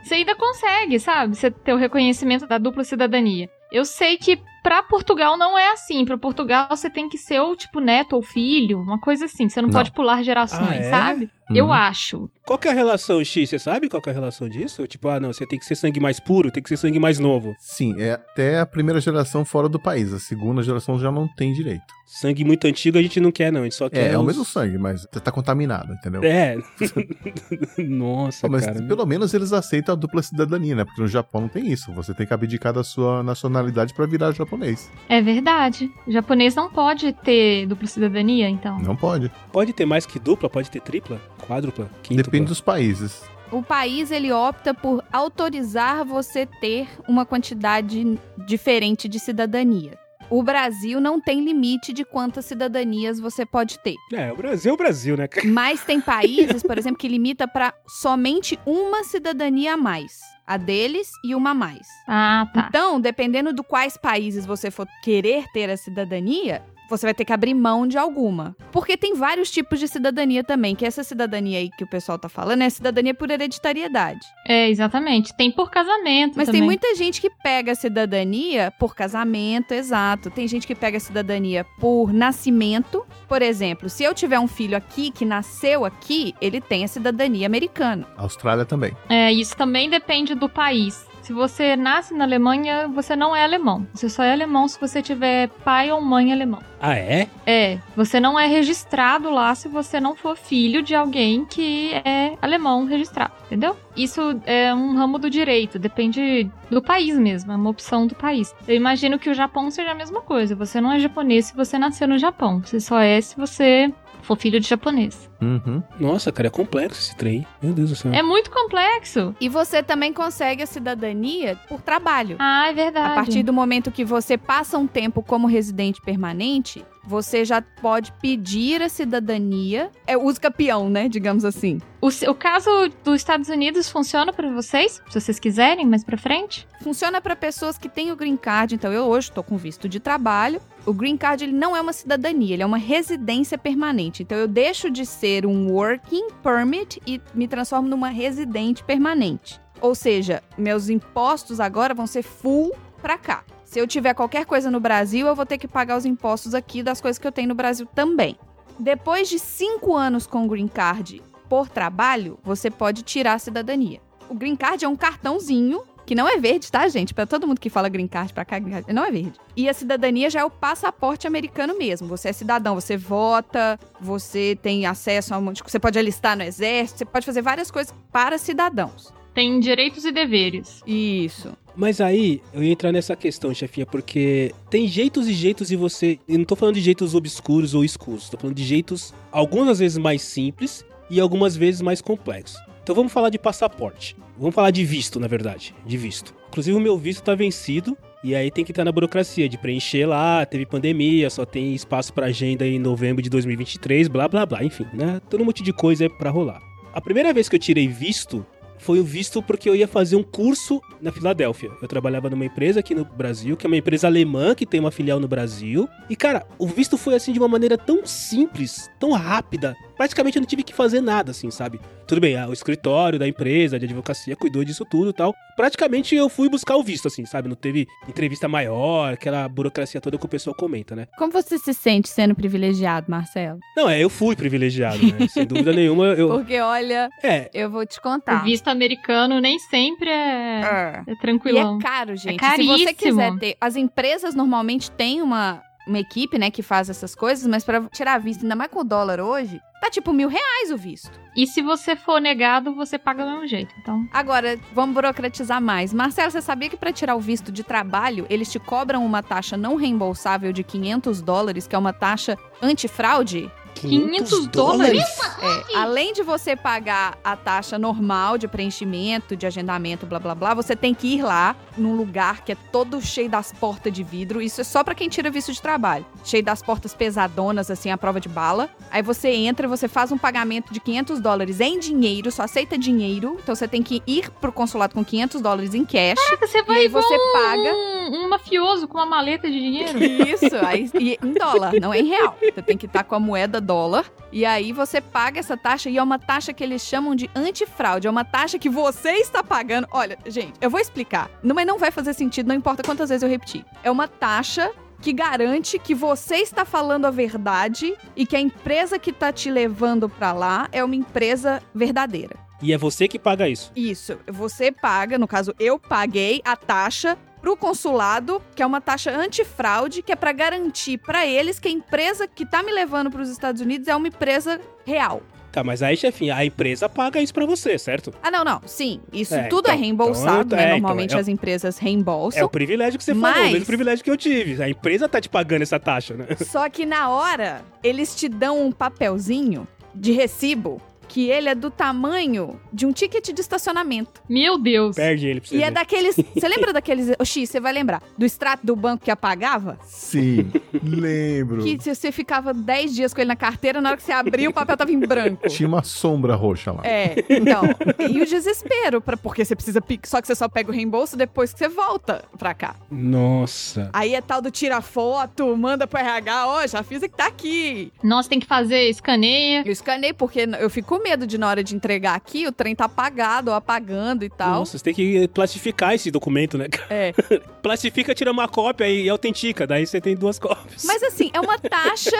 Você ainda consegue, sabe? Você ter o reconhecimento da dupla cidadania. Eu sei que pra Portugal não é assim. Pra Portugal você tem que ser ou tipo neto ou filho, uma coisa assim. Você não, Não. pode pular gerações, Ah, é? sabe? Eu Uhum. acho. Qual que é a relação, X? Você sabe qual que é a relação disso? Tipo, ah, não, você tem que ser sangue mais puro, tem que ser sangue mais novo. Sim, é até a primeira geração fora do país. A segunda geração já não tem direito. Sangue muito antigo a gente não quer, não. A gente só quer. É, é o mesmo sangue, mas tá contaminado, entendeu? É. Nossa, Mas cara. pelo menos eles aceitam a dupla cidadania, né? Porque no Japão não tem isso. Você tem que abdicar da sua nacionalidade pra virar japonês. É verdade. O japonês não pode ter dupla cidadania, então. Não pode. Pode ter mais que dupla? Pode ter tripla? Quádrupla? Quíntupla? Depende dos países. O país ele opta por autorizar você ter uma quantidade diferente de cidadania. O Brasil não tem limite de quantas cidadanias você pode ter. É, o Brasil é o Brasil, né? Mas tem países, por exemplo, que limita para somente uma cidadania a mais. A deles e uma a mais. Ah, tá. Então, dependendo do quais países você for querer ter a cidadania, você vai ter que abrir mão de alguma. Porque tem vários tipos de cidadania também, que essa cidadania aí que o pessoal tá falando é cidadania por hereditariedade. É, exatamente. Tem por casamento Mas também. tem muita gente que pega a cidadania por casamento, exato. Tem gente que pega a cidadania por nascimento. Por exemplo, se eu tiver um filho aqui que nasceu aqui, ele tem a cidadania americana. Austrália também. É, isso também depende do país. Se você nasce na Alemanha, você não é alemão. Você só é alemão se você tiver pai ou mãe alemão. Ah, é? É, você não é registrado lá se você não for filho de alguém que é alemão registrado, entendeu? Isso é um ramo do direito, depende do país mesmo, é uma opção do país. Eu imagino que o Japão seja a mesma coisa. Você não é japonês se você nasceu no Japão. Você só é se você for filho de japonês. Uhum. Nossa, cara, é complexo esse trem. Meu Deus do céu. É muito complexo. E você também consegue a cidadania por trabalho. Ah, é verdade. A partir do momento que você passa um tempo como residente permanente, você já pode pedir a cidadania. É uso capião, né? Digamos assim. O, o caso dos Estados Unidos funciona para vocês? Se vocês quiserem, mais pra frente? Funciona para pessoas que têm o green card. Então, eu hoje estou com visto de trabalho. O green card ele não é uma cidadania, ele é uma residência permanente. Então, eu deixo de ser um working permit e me transformo numa residente permanente. Ou seja, meus impostos agora vão ser full para cá. Se eu tiver qualquer coisa no Brasil, eu vou ter que pagar os impostos aqui das coisas que eu tenho no Brasil também. Depois de cinco anos com o Green Card por trabalho, você pode tirar a cidadania. O Green Card é um cartãozinho que não é verde, tá, gente? Para todo mundo que fala green card pra cá, green card, não é verde. E a cidadania já é o passaporte americano mesmo. Você é cidadão, você vota, você tem acesso a um monte de... Você pode alistar no exército, você pode fazer várias coisas para cidadãos. Tem direitos e deveres. Isso. Mas aí, eu ia entrar nessa questão, chefinha, porque tem jeitos e jeitos e você. Eu não tô falando de jeitos obscuros ou escuros, tô falando de jeitos, algumas vezes mais simples e algumas vezes mais complexos. Então vamos falar de passaporte. Vamos falar de visto, na verdade. De visto. Inclusive, o meu visto tá vencido. E aí tem que estar na burocracia de preencher lá, teve pandemia, só tem espaço para agenda em novembro de 2023, blá blá blá, enfim, né? Todo um monte de coisa para rolar. A primeira vez que eu tirei visto foi o visto porque eu ia fazer um curso na Filadélfia. Eu trabalhava numa empresa aqui no Brasil, que é uma empresa alemã que tem uma filial no Brasil. E cara, o visto foi assim de uma maneira tão simples, tão rápida. Praticamente eu não tive que fazer nada, assim, sabe? Tudo bem, o escritório da empresa de advocacia cuidou disso tudo e tal. Praticamente eu fui buscar o visto, assim, sabe? Não teve entrevista maior, aquela burocracia toda que o pessoal comenta, né? Como você se sente sendo privilegiado, Marcelo? Não, é, eu fui privilegiado, né? Sem dúvida nenhuma. Eu... Porque, olha, é. eu vou te contar. O visto americano nem sempre é, É. é tranquilão. E é caro, gente. caríssimo. Se você quiser ter. As empresas normalmente têm uma, uma equipe, né, que faz essas coisas, mas pra tirar visto, ainda mais com o dólar hoje, tá tipo mil reais o visto. E se você for negado, você paga do mesmo jeito. Então, Agora, vamos burocratizar mais. Marcelo, você sabia que pra tirar o visto de trabalho, eles te cobram uma taxa não reembolsável de 500 dólares, que é uma taxa antifraude? 500 dólares? É, além de você pagar a taxa normal de preenchimento, de agendamento, blá blá blá, você tem que ir lá num lugar que é todo cheio das portas de vidro. Isso é só pra quem tira visto de trabalho. Cheio das portas pesadonas, assim, a prova de bala. Aí você entra, você faz um pagamento de 500 dólares em dinheiro, só aceita dinheiro. Então você tem que ir pro consulado com 500 dólares em cash. você E vai aí igual você paga. um, um mafioso com uma maleta de dinheiro. Isso, aí, e em dólar, não é em real. Você tem que estar com a moeda dólar. E aí você paga essa taxa e é uma taxa que eles chamam de antifraude. É uma taxa que você está pagando. Olha, gente, eu vou explicar. Não, mas não vai fazer sentido, não importa quantas vezes eu repetir. É uma taxa que garante que você está falando a verdade e que a empresa que tá te levando pra lá é uma empresa verdadeira. E é você que paga isso. Isso, você paga, no caso eu paguei a taxa pro consulado, que é uma taxa antifraude, que é pra garantir pra eles que a empresa que tá me levando pros Estados Unidos é uma empresa real. Tá, mas aí, chefinha, a empresa paga isso pra você, certo? Ah, não, não. Sim, isso É, tudo é então- reembolsado, então, né? é, então, Normalmente é- as empresas É reembolsam. o privilégio que você Mas- falou, o mesmo privilégio que eu tive. A empresa tá te pagando essa taxa, né? Só que na hora, eles te dão um papelzinho de recibo que ele é do tamanho de um ticket de estacionamento. Meu Deus. Perde ele pra você E é ver. daqueles. Você lembra daqueles. X, você vai lembrar. Do extrato do banco que apagava? Sim, lembro. Que se você ficava 10 dias com ele na carteira, na hora que você abria, o papel tava em branco. Tinha uma sombra roxa lá. É, então. E o desespero, pra, porque você precisa. Só que você só pega o reembolso depois que você volta pra cá. Nossa. Aí é tal do tira foto, manda pro RH, ó, já fiz e que tá aqui. Nossa, tem que fazer escaneia. Eu escanei porque eu fico com medo de na hora de entregar aqui, o trem tá apagado ou apagando e tal. Nossa, você tem que plastificar esse documento, né? É. Plastifica, tira uma cópia e autentica. Daí você tem duas cópias. Mas assim, é uma taxa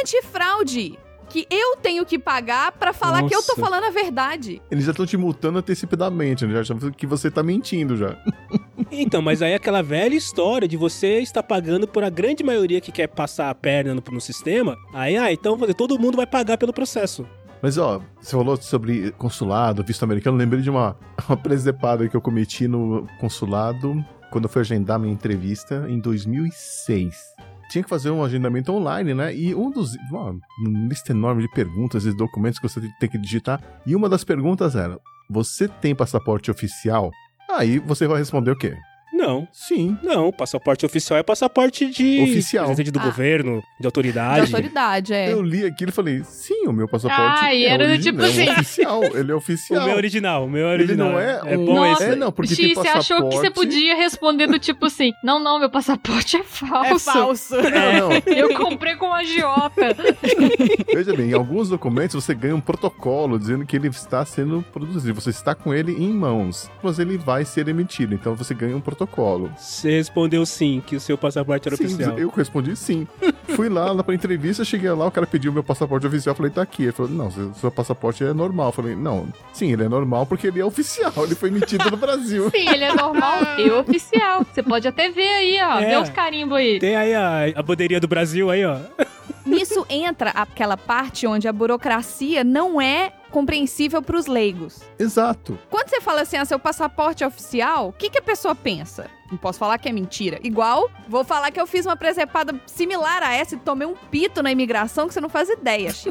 antifraude. que eu tenho que pagar pra falar que eu tô Nossa. falando a verdade. Eles já estão te multando antecipadamente, né? já acham que você tá mentindo já. Então, mas aí é aquela velha história de você estar pagando por a grande maioria que quer passar a perna no, no sistema. Aí, ah, então todo mundo vai pagar pelo processo. Mas ó, você falou sobre consulado, visto americano, lembrei de uma, uma presepada que eu cometi no consulado quando eu fui agendar minha entrevista em 2006. Tinha que fazer um agendamento online, né? E um dos. Uma lista enorme de perguntas e documentos que você tem que digitar. E uma das perguntas era: Você tem passaporte oficial? Aí você vai responder o quê? Não. Sim. Não, passaporte oficial é passaporte de Oficial. presidente do Ah. governo, de De autoridade. autoridade, é. Eu li aquilo e falei: Sim, o meu passaporte Ah, e é, era tipo é assim. oficial. Ele é O oficial. meu original, o meu Ele original. não é é um- bom Nossa, esse. É, não, porque tem Xi, você achou que você podia responder do tipo assim: Não, não, meu passaporte é falso. É falso. Não, não. Eu comprei com um agiota. Veja bem, em alguns documentos você ganha um protocolo dizendo que ele está sendo produzido. Você está com ele em mãos, mas ele vai ser emitido. Então você ganha um protocolo. Você respondeu sim, que o seu passaporte era sim, oficial. eu respondi sim. Fui lá, lá pra entrevista, cheguei lá, o cara pediu meu passaporte oficial. Falei, tá aqui. Ele falou, não, seu, seu passaporte é normal. Eu falei, não, sim, ele é normal porque ele é oficial. Ele foi emitido no Brasil. Sim, ele é normal e oficial. Você pode até ver aí, ó. É. Vê os carimbos aí. Tem aí a, a bandeirinha do Brasil aí, ó. Nisso entra aquela parte onde a burocracia não é compreensível pros leigos. Exato. Quando você fala assim, ah, seu passaporte é oficial, o que, que a pessoa pensa? Não posso falar que é mentira. Igual, vou falar que eu fiz uma presepada similar a essa e tomei um pito na imigração que você não faz ideia.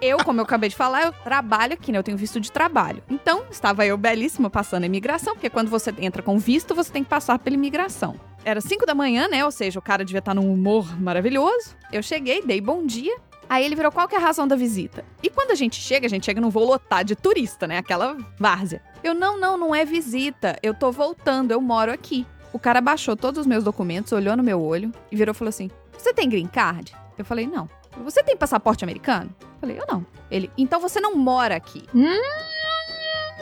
Eu, como eu acabei de falar, eu trabalho aqui, né? Eu tenho visto de trabalho. Então, estava eu belíssima passando a imigração, porque quando você entra com visto, você tem que passar pela imigração. Era 5 da manhã, né? Ou seja, o cara devia estar num humor maravilhoso. Eu cheguei, dei bom dia. Aí ele virou qual que é a razão da visita. E quando a gente chega, a gente chega num voo lotado de turista, né? Aquela várzea. Eu, não, não, não é visita. Eu tô voltando, eu moro aqui. O cara baixou todos os meus documentos, olhou no meu olho e virou e falou assim: Você tem green card? Eu falei, não. Você tem passaporte americano? Eu falei, eu não. Ele, então você não mora aqui.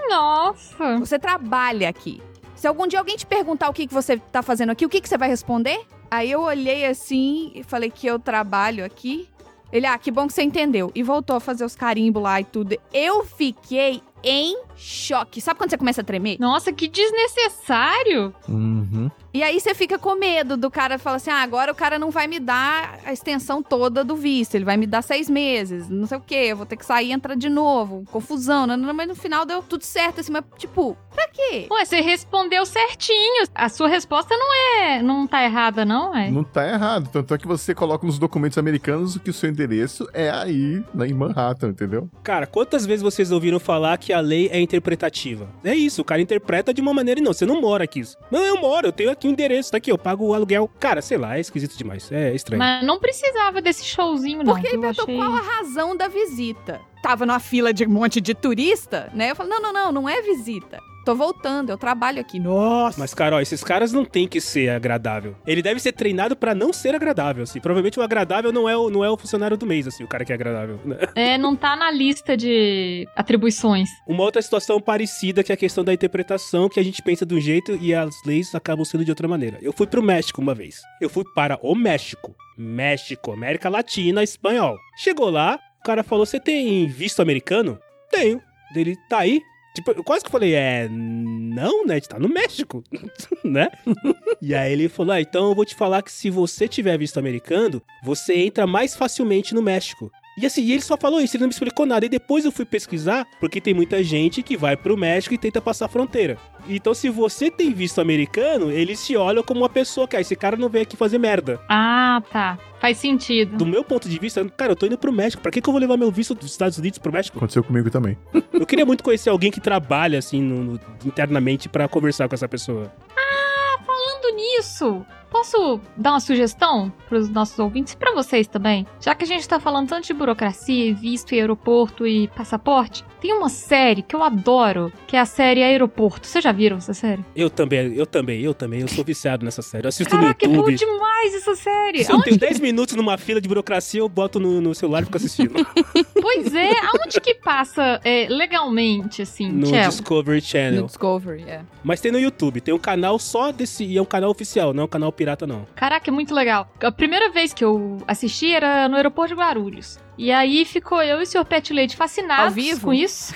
Nossa. Você trabalha aqui. Se algum dia alguém te perguntar o que, que você tá fazendo aqui, o que, que você vai responder? Aí eu olhei assim e falei que eu trabalho aqui. Ele, ah, que bom que você entendeu. E voltou a fazer os carimbos lá e tudo. Eu fiquei em choque. Sabe quando você começa a tremer? Nossa, que desnecessário. Uhum. E aí você fica com medo do cara falar assim: ah, agora o cara não vai me dar a extensão toda do visto, ele vai me dar seis meses, não sei o quê, eu vou ter que sair e entrar de novo, confusão, né? mas no final deu tudo certo, assim, mas tipo, pra quê? Ué, você respondeu certinho. A sua resposta não é. Não tá errada, não, é? Não tá errado. Tanto é que você coloca nos documentos americanos que o seu endereço é aí, né, em Manhattan, entendeu? Cara, quantas vezes vocês ouviram falar que a lei é interpretativa? É isso, o cara interpreta de uma maneira e não. Você não mora aqui. Não, eu moro, eu tenho aqui o endereço, tá aqui, eu pago o aluguel. Cara, sei lá, é esquisito demais. É estranho. Mas não precisava desse showzinho, não. Porque que ele perguntou achei... qual a razão da visita. Tava numa fila de um monte de turista, né? Eu falei, não, não, não, não é visita. Tô voltando, eu trabalho aqui. Nossa! Mas, cara, ó, esses caras não tem que ser agradável. Ele deve ser treinado pra não ser agradável, assim. Provavelmente o agradável não é o, não é o funcionário do mês, assim, o cara que é agradável. né? É, não tá na lista de atribuições. Uma outra situação parecida que é a questão da interpretação, que a gente pensa de um jeito e as leis acabam sendo de outra maneira. Eu fui pro México uma vez. Eu fui para o México. México, América Latina, espanhol. Chegou lá, o cara falou: Você tem visto americano? Tenho. Dele, tá aí? Tipo, eu quase que falei, é. Não, né? A gente tá no México, né? e aí ele falou: Ah, então eu vou te falar que se você tiver visto americano, você entra mais facilmente no México. E assim, e ele só falou isso, ele não me explicou nada. E depois eu fui pesquisar, porque tem muita gente que vai pro México e tenta passar a fronteira. Então, se você tem visto americano, eles te olham como uma pessoa que, ah, esse cara não veio aqui fazer merda. Ah, tá. Faz sentido. Do meu ponto de vista, cara, eu tô indo pro México. Pra que, que eu vou levar meu visto dos Estados Unidos pro México? Aconteceu comigo também. Eu queria muito conhecer alguém que trabalha, assim, no- no- internamente pra conversar com essa pessoa. Falando nisso, posso dar uma sugestão pros nossos ouvintes e pra vocês também? Já que a gente tá falando tanto de burocracia, visto e aeroporto e passaporte, tem uma série que eu adoro, que é a série Aeroporto. Vocês já viram essa série? Eu também, eu também, eu também. Eu sou viciado nessa série. Eu assisto Caraca, é no bom YouTube. demais essa série. Se eu tenho 10 minutos numa fila de burocracia, eu boto no, no celular e fico assistindo. Pois é, aonde que passa é, legalmente, assim, no? Discovery No Channel. Discovery, é. Mas tem no YouTube. Tem um canal só desse. E é um canal oficial, não é um canal pirata, não. Caraca, é muito legal. A primeira vez que eu assisti era no aeroporto de Guarulhos. E aí ficou eu e o senhor Pet Leite fascinados com isso.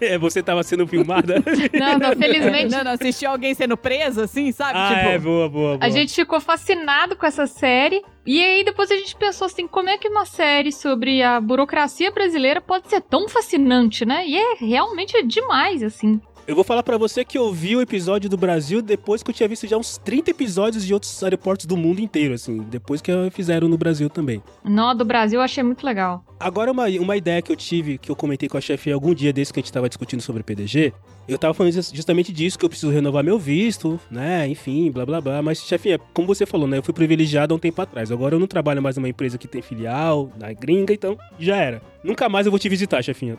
é, você tava sendo filmada? não, não, felizmente. Não, não, assistiu alguém sendo preso, assim, sabe? Ah, tipo, é, boa, boa, boa. A gente ficou fascinado com essa série. E aí depois a gente pensou assim, como é que uma série sobre a burocracia brasileira pode ser tão fascinante, né? E é realmente é demais, assim. Eu vou falar para você que eu vi o episódio do Brasil depois que eu tinha visto já uns 30 episódios de outros aeroportos do mundo inteiro, assim, depois que fizeram no Brasil também. Nó do Brasil eu achei muito legal. Agora, uma, uma ideia que eu tive, que eu comentei com a chefe algum dia desse que a gente tava discutindo sobre PDG, eu tava falando justamente disso, que eu preciso renovar meu visto, né? Enfim, blá blá blá. Mas, chefinha, como você falou, né? Eu fui privilegiado há um tempo atrás. Agora eu não trabalho mais numa empresa que tem filial, na gringa, então já era. Nunca mais eu vou te visitar, chefinha.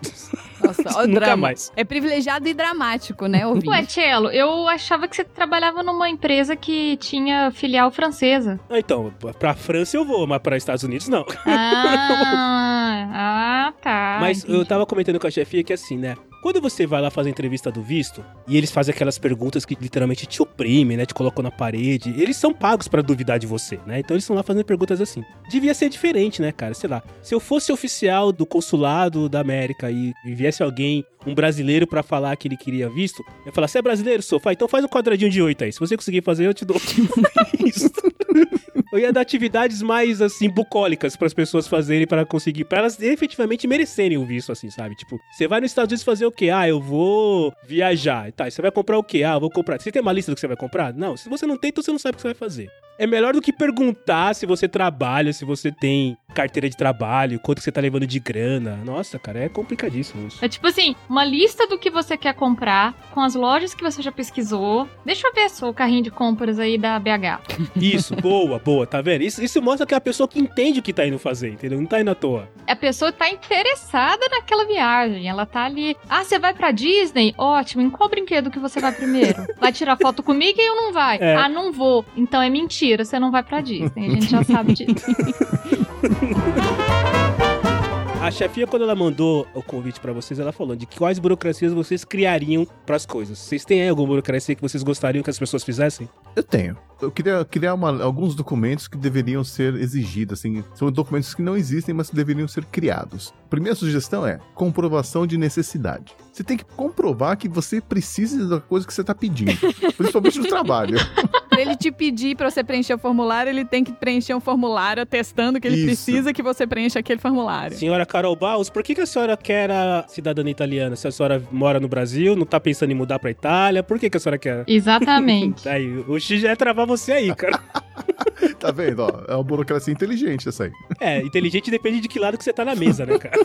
Nossa, ó, Nunca drama. mais. É privilegiado e dramático, né, ouvinte? Ué, Tchelo, eu achava que você trabalhava numa empresa que tinha filial francesa. Ah, então, pra França eu vou, mas para Estados Unidos não. Ah, ah tá. Mas entendi. eu tava comentando com a chefia que assim, né? Quando você vai lá fazer a entrevista do visto e eles fazem aquelas perguntas que literalmente te oprimem, né? Te colocam na parede, eles são pagos para duvidar de você, né? Então eles estão lá fazendo perguntas assim. Devia ser diferente, né, cara? Sei lá. Se eu fosse oficial do consulado da América e viesse alguém, um brasileiro, para falar que ele queria visto, eu ia falar: Você é brasileiro, sofá? Então faz um quadradinho de oito aí. Se você conseguir fazer, eu te dou isso. Eu ia dar atividades mais, assim, bucólicas para as pessoas fazerem para conseguir, para elas efetivamente merecerem o visto, assim, sabe? Tipo, você vai nos Estados Unidos fazer o quê? Ah, eu vou viajar. Tá, você vai comprar o quê? Ah, eu vou comprar. Você tem uma lista do que você vai comprar? Não, se você não tem, então você não sabe o que você vai fazer. É melhor do que perguntar se você trabalha, se você tem carteira de trabalho, quanto você tá levando de grana. Nossa, cara, é complicadíssimo isso. É tipo assim, uma lista do que você quer comprar, com as lojas que você já pesquisou. Deixa eu ver o carrinho de compras aí da BH. Isso, boa, boa, tá vendo? Isso, isso mostra que é a pessoa que entende o que tá indo fazer, entendeu? Não tá indo à toa. A pessoa tá interessada naquela viagem. Ela tá ali. Ah, você vai pra Disney? Ótimo. Em qual brinquedo que você vai primeiro? Vai tirar foto comigo ou não vai? É. Ah, não vou. Então é mentira, você não vai pra Disney. A gente já sabe disso. A chefia, quando ela mandou o convite para vocês, ela falou de quais burocracias vocês criariam para as coisas. Vocês têm aí alguma burocracia que vocês gostariam que as pessoas fizessem? Eu tenho. Eu queria criar uma, alguns documentos que deveriam ser exigidos, assim, são documentos que não existem, mas que deveriam ser criados. Primeira sugestão é comprovação de necessidade. Você tem que comprovar que você precisa da coisa que você está pedindo, principalmente no trabalho. Pra ele te pedir pra você preencher o formulário, ele tem que preencher um formulário atestando que ele Isso. precisa que você preencha aquele formulário. Senhora Carol Baus, por que, que a senhora quer a cidadania italiana? Se a senhora mora no Brasil, não tá pensando em mudar pra Itália, por que, que a senhora quer? Exatamente. aí, o X já é travar você aí, cara. tá vendo? Ó, é uma burocracia inteligente essa aí. É, inteligente depende de que lado que você tá na mesa, né, cara?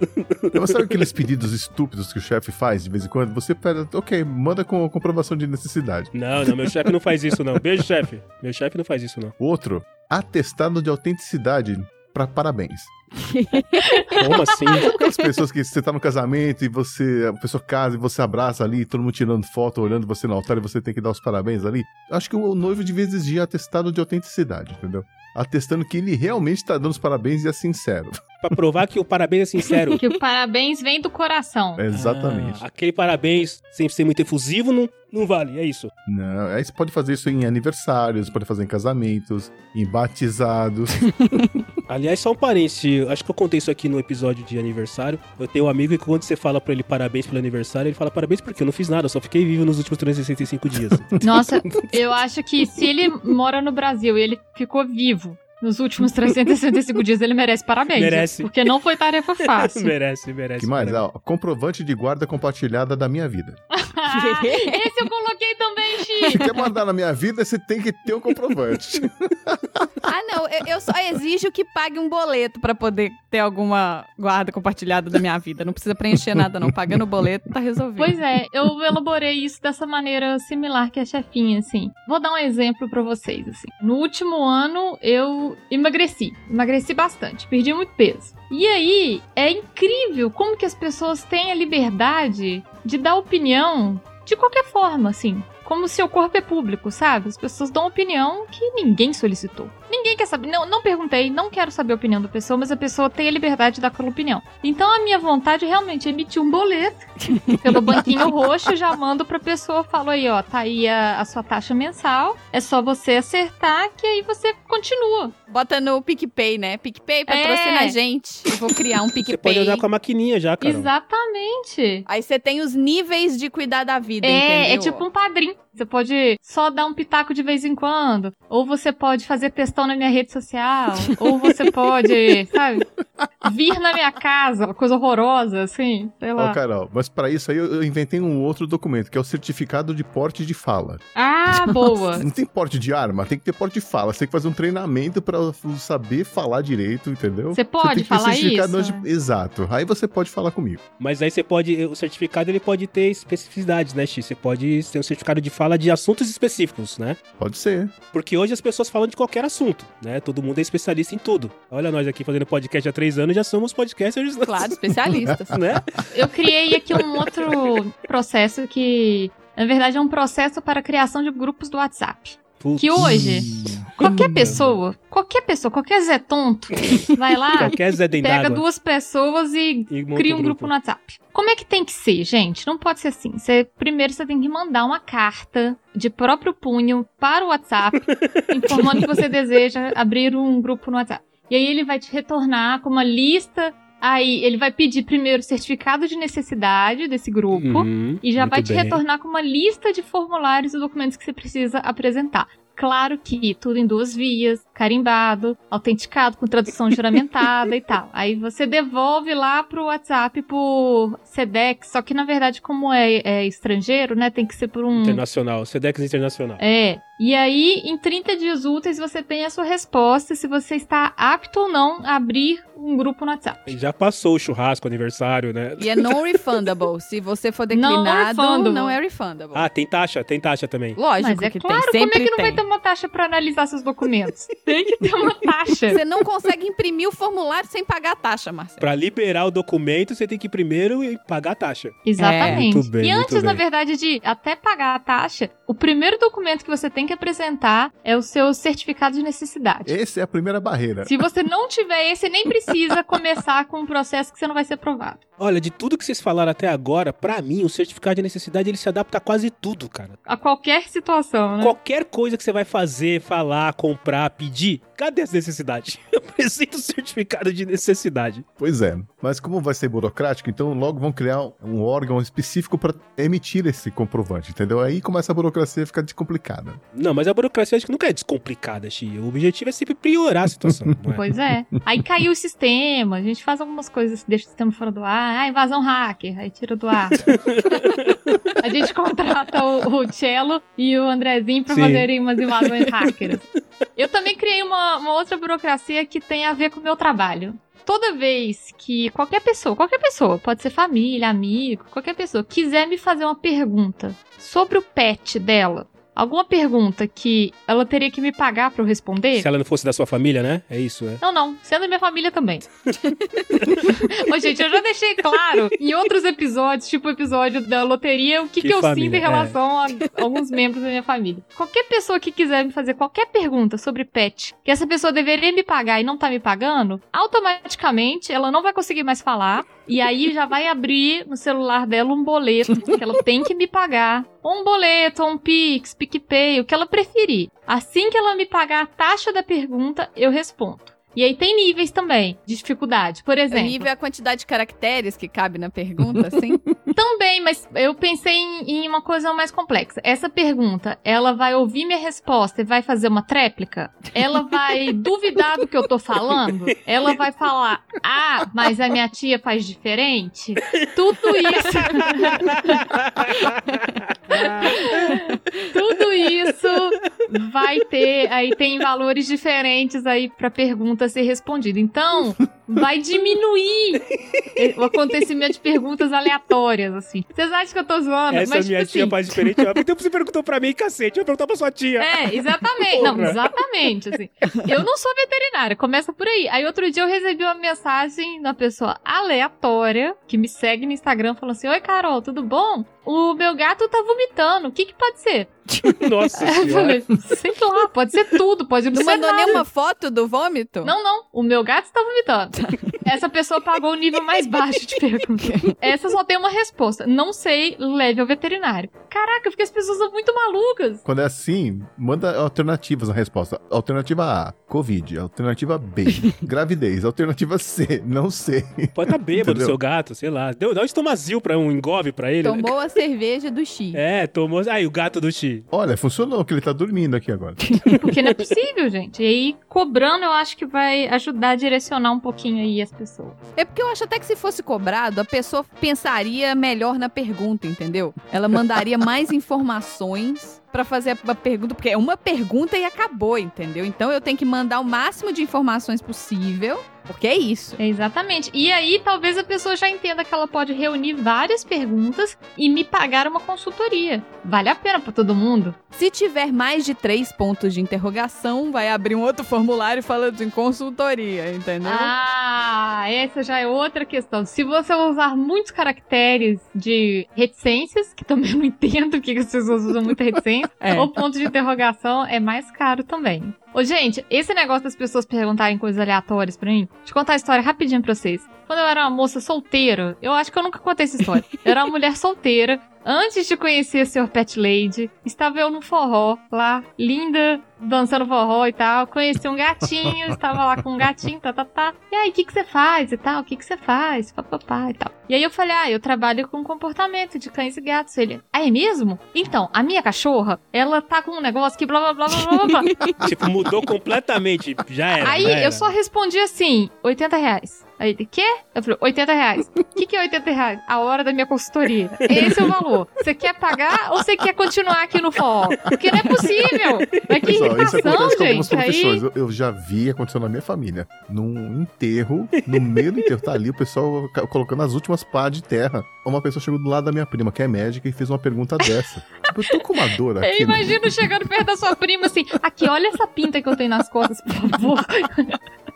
Mas sabe aqueles pedidos estúpidos que o chefe faz de vez em quando? Você pede, ok, manda com comprovação de necessidade. Não, não, meu chefe não faz isso, não não. Beijo, chefe. Meu chefe não faz isso, não. Outro, atestado de autenticidade para parabéns. Como assim? Aquelas pessoas que você tá no casamento e você, a pessoa casa e você abraça ali, todo mundo tirando foto, olhando você no altar e você tem que dar os parabéns ali. Acho que o noivo devia exigir atestado de autenticidade, entendeu? Atestando que ele realmente tá dando os parabéns e é sincero. Pra provar que o parabéns é sincero. que o parabéns vem do coração. exatamente. Ah, aquele parabéns, sem ser muito efusivo, não, não vale, é isso. Não, aí você pode fazer isso em aniversários, pode fazer em casamentos, em batizados. Aliás, só um parênteses, acho que eu contei isso aqui no episódio de aniversário. Eu tenho um amigo que quando você fala pra ele parabéns pelo aniversário, ele fala parabéns porque eu não fiz nada, eu só fiquei vivo nos últimos 365 dias. Nossa, eu acho que se ele mora no Brasil e ele ficou vivo nos últimos 365 dias, ele merece parabéns. Merece. Porque não foi tarefa fácil. merece, merece. que mais? Ah, comprovante de guarda compartilhada da minha vida. Esse eu coloquei também, Chico. Se quer mandar na minha vida, você tem que ter um comprovante. ah, não. Eu, eu, só exijo que pague um boleto para poder ter alguma guarda compartilhada da minha vida. Não precisa preencher nada, não. Pagando o boleto, tá resolvido. Pois é, eu elaborei isso dessa maneira similar que a chefinha, assim. Vou dar um exemplo para vocês, assim. No último ano, eu emagreci. Emagreci bastante. Perdi muito peso. E aí, é incrível como que as pessoas têm a liberdade de dar opinião de qualquer forma, assim. Como seu corpo é público, sabe? As pessoas dão opinião que ninguém solicitou. Ninguém quer saber. Não, não perguntei, não quero saber a opinião da pessoa, mas a pessoa tem a liberdade de dar aquela opinião. Então a minha vontade é realmente emitir um boleto pelo banquinho roxo, já mando pra pessoa, falo aí, ó, tá aí a, a sua taxa mensal, é só você acertar que aí você continua. Bota no PicPay, né? PicPay patrocina É. a gente. Eu vou criar um Você pode PicPay. andar com a maquininha já, cara. Exatamente. Aí você tem os níveis de cuidar da vida, É, entendeu? é tipo um padrinho. Você pode só dar um pitaco de vez em quando. Ou você pode fazer textão na minha rede social. ou você pode, sabe, vir na minha casa, uma coisa horrorosa, assim. Sei lá. Ó, Carol, mas pra isso aí eu inventei um outro documento, que é o certificado de porte de fala. Ah, boa. Não tem porte de arma, tem que ter porte de fala. Você tem que fazer um treinamento pra saber falar direito, entendeu? Você pode tem que ter falar certificado isso? de- Exato. Aí você pode falar comigo. Mas aí você pode. O certificado ele pode ter especificidades, né, X? Você pode ter um certificado de fala de assuntos específicos, né? Pode ser. Porque hoje as pessoas falam de qualquer assunto, né? Todo mundo é especialista em tudo. Olha nós aqui fazendo podcast há três anos, já somos podcasters, Claro, especialistas. né? Eu criei aqui um outro processo que, na verdade, é um processo para a criação de grupos do WhatsApp. Putz. Que hoje, qualquer pessoa, qualquer pessoa, qualquer Zé Tonto, vai lá, pega duas pessoas e e cria um grupo no WhatsApp. Como é que tem que ser, gente? Não pode ser assim. Você, primeiro você tem que mandar uma carta de próprio punho para o WhatsApp, informando que você deseja abrir um grupo no WhatsApp. E aí ele vai te retornar com uma lista. Aí ele vai pedir primeiro o certificado de necessidade desse grupo. Uhum, E já vai te bem. retornar com uma lista de formulários e documentos que você precisa apresentar. Claro que tudo em duas vias, carimbado, autenticado, com tradução juramentada e tal. Aí você devolve lá pro WhatsApp por SEDEX, só que na verdade, como é, é estrangeiro, né, tem que ser por um. Internacional, Sedex Internacional. É. E aí, em 30 dias úteis, você tem a sua resposta se você está apto ou não a abrir um grupo no WhatsApp. Já passou o churrasco, aniversário, né? E é non-refundable. Se você for declinado, Non-refundable. não é refundable. Ah, tem taxa, tem taxa também. Lógico Mas é que claro, tem, como é que não tem. vai ter uma taxa pra analisar seus documentos? tem que ter uma taxa. Você não consegue imprimir o formulário sem pagar a taxa, Marcelo. Pra liberar o documento, você tem que primeiro pagar a taxa. Exatamente. Muito bem, e muito antes, na verdade, de até pagar a taxa, o primeiro documento que você tem que apresentar é o seu certificado de necessidade. Essa é a primeira barreira. Se você não tiver esse, nem precisa começar com um processo que você não vai ser aprovado. Olha, de tudo que vocês falaram até agora, pra mim, o certificado de necessidade ele se adapta a quase tudo, cara. A qualquer situação, né? Qualquer coisa que você vai fazer, falar, comprar, pedir, cadê as necessidades? Apresenta o certificado de necessidade. Pois é. Mas como vai ser burocrático, então logo vão criar um órgão específico pra emitir esse comprovante, entendeu? Aí começa a burocracia a ficar descomplicada. Não, mas a burocracia acho que nunca é descomplicada, Xi. O objetivo é sempre piorar a situação, não é? Pois é. Aí caiu o sistema, a gente faz algumas coisas, deixa o sistema fora do ar, ah, invasão hacker, aí tira do ar. a gente contrata o, o Cello e o Andrezinho pra Sim. fazerem umas invasões hackers. Eu também criei uma, uma outra burocracia que tem a ver com o meu trabalho. Toda vez que qualquer pessoa, qualquer pessoa, pode ser família, amigo, qualquer pessoa, quiser me fazer uma pergunta sobre o pet dela, alguma pergunta que ela teria que me pagar pra eu responder, Se ela não fosse da sua família, né? É isso, né? não, não. Sendo minha família também. Ô, gente, eu já deixei claro em outros episódios, tipo o episódio da loteria, o que, Que que, eu família, sinto em é. relação a alguns membros da minha família. Qualquer pessoa que quiser me fazer qualquer pergunta sobre pet, que essa pessoa deveria me pagar e não tá me pagando, automaticamente ela não vai conseguir mais falar. E aí já vai abrir no celular dela um boleto que ela tem que me pagar. Um boleto, um Pix, PicPay, o que ela preferir. Assim que ela me pagar a taxa da pergunta, eu respondo. E aí tem níveis também de dificuldade. Por O exemplo, nível é a quantidade de caracteres que cabe na pergunta, assim. também, mas eu pensei em, em uma coisa mais complexa. Essa pergunta, ela vai ouvir minha resposta e vai fazer uma tréplica? Ela vai duvidar do que eu tô falando? Ela vai falar, ah, mas a minha tia faz diferente? Tudo isso. Tudo isso vai ter, aí tem valores diferentes aí pra pergunta ser respondida. Então, vai diminuir o acontecimento de perguntas aleatórias, assim. Vocês acham que eu tô zoando? Essa Mas, minha tipo tia assim, faz diferente. ó. Então você perguntou pra mim, cacete. Eu vou perguntar pra sua tia. É, exatamente. Não, Porra. exatamente, assim. Eu não sou veterinária, começa por aí. Aí outro dia eu recebi uma mensagem da pessoa aleatória que me segue no Instagram falando assim: Oi, Carol, tudo bom? O meu gato tá vomitando. O que que pode ser? Nossa Eu senhora. sei lá, pode ser tudo, pode não, Não ser mandou nada. nenhuma foto do vômito? Não, não. O meu gato está vomitando. Essa pessoa pagou o nível mais baixo de pergunta. Essa só tem uma resposta. Não sei, leve ao veterinário. Caraca, porque as pessoas são muito malucas. Quando é assim, manda alternativas na resposta. Alternativa A, Covid. Alternativa B, gravidez. Alternativa C, não sei. Pode estar bêbado Entendeu? seu gato, sei lá. Deu, dá um estomazil pra um engove pra ele. né? Tomou a cerveja do Xi. É, tomou. Aí, o gato do Xi. Olha, funcionou, que ele tá dormindo aqui agora. Porque não é possível, gente. E aí, cobrando, eu acho que vai ajudar a direcionar um pouquinho aí as pessoas. É porque eu acho até que se fosse cobrado, a pessoa pensaria melhor na pergunta, entendeu? Ela mandaria mais informações pra fazer a pergunta, porque é uma pergunta e acabou, entendeu? Então eu tenho que mandar o máximo de informações possível, porque é isso. Exatamente. E aí, talvez a pessoa já entenda que ela pode reunir várias perguntas e me pagar uma consultoria. Vale a pena pra todo mundo? Se tiver mais de três pontos de interrogação, vai abrir um outro formulário falando em consultoria, entendeu? Ah, essa já é outra questão. Se você usar muitos caracteres de reticências, que também não entendo porque as pessoas usam muita reticência, É. ou ponto de interrogação, é mais caro também. Ô, gente, esse negócio das pessoas perguntarem coisas aleatórias pra mim, deixa eu contar a história rapidinho pra vocês. Quando eu era uma moça solteira, eu acho que eu nunca contei essa história. Eu era uma mulher solteira, antes de conhecer o Sr. Pet Lady, estava eu no forró, lá, linda, dançando forró e tal. Conheci um gatinho, estava lá com um gatinho, tá, tá, tá. E aí, o que que você faz e tal? O que que você faz? Papapá e tal. E aí eu falei, ah, eu trabalho com comportamento de cães e gatos. Ele, ah, é mesmo? Então, a minha cachorra, ela tá com um negócio que blá blá blá blá blá blá. blá. Tipo, mudou completamente. Já era. Aí já era. eu só respondi assim, 80 reais. Aí ele, quê? Eu falei, 80 reais. O que, que é 80 reais? A hora da minha consultoria. Esse é o valor. Você quer pagar ou você quer continuar aqui no forró? Porque não é possível. Mas que Pessoal, isso irritação, acontece com algumas gente. Aí. Eu, eu já vi acontecer na minha família. Num enterro, no meio do enterro, tá ali o pessoal ca- colocando as últimas pá de terra. Uma pessoa chegou do lado da minha prima, que é médica, e fez uma pergunta dessa. Eu tô com uma dor eu aqui. né? imagino chegando perto da sua prima assim, aqui, olha essa pinta que eu tenho nas costas, por favor.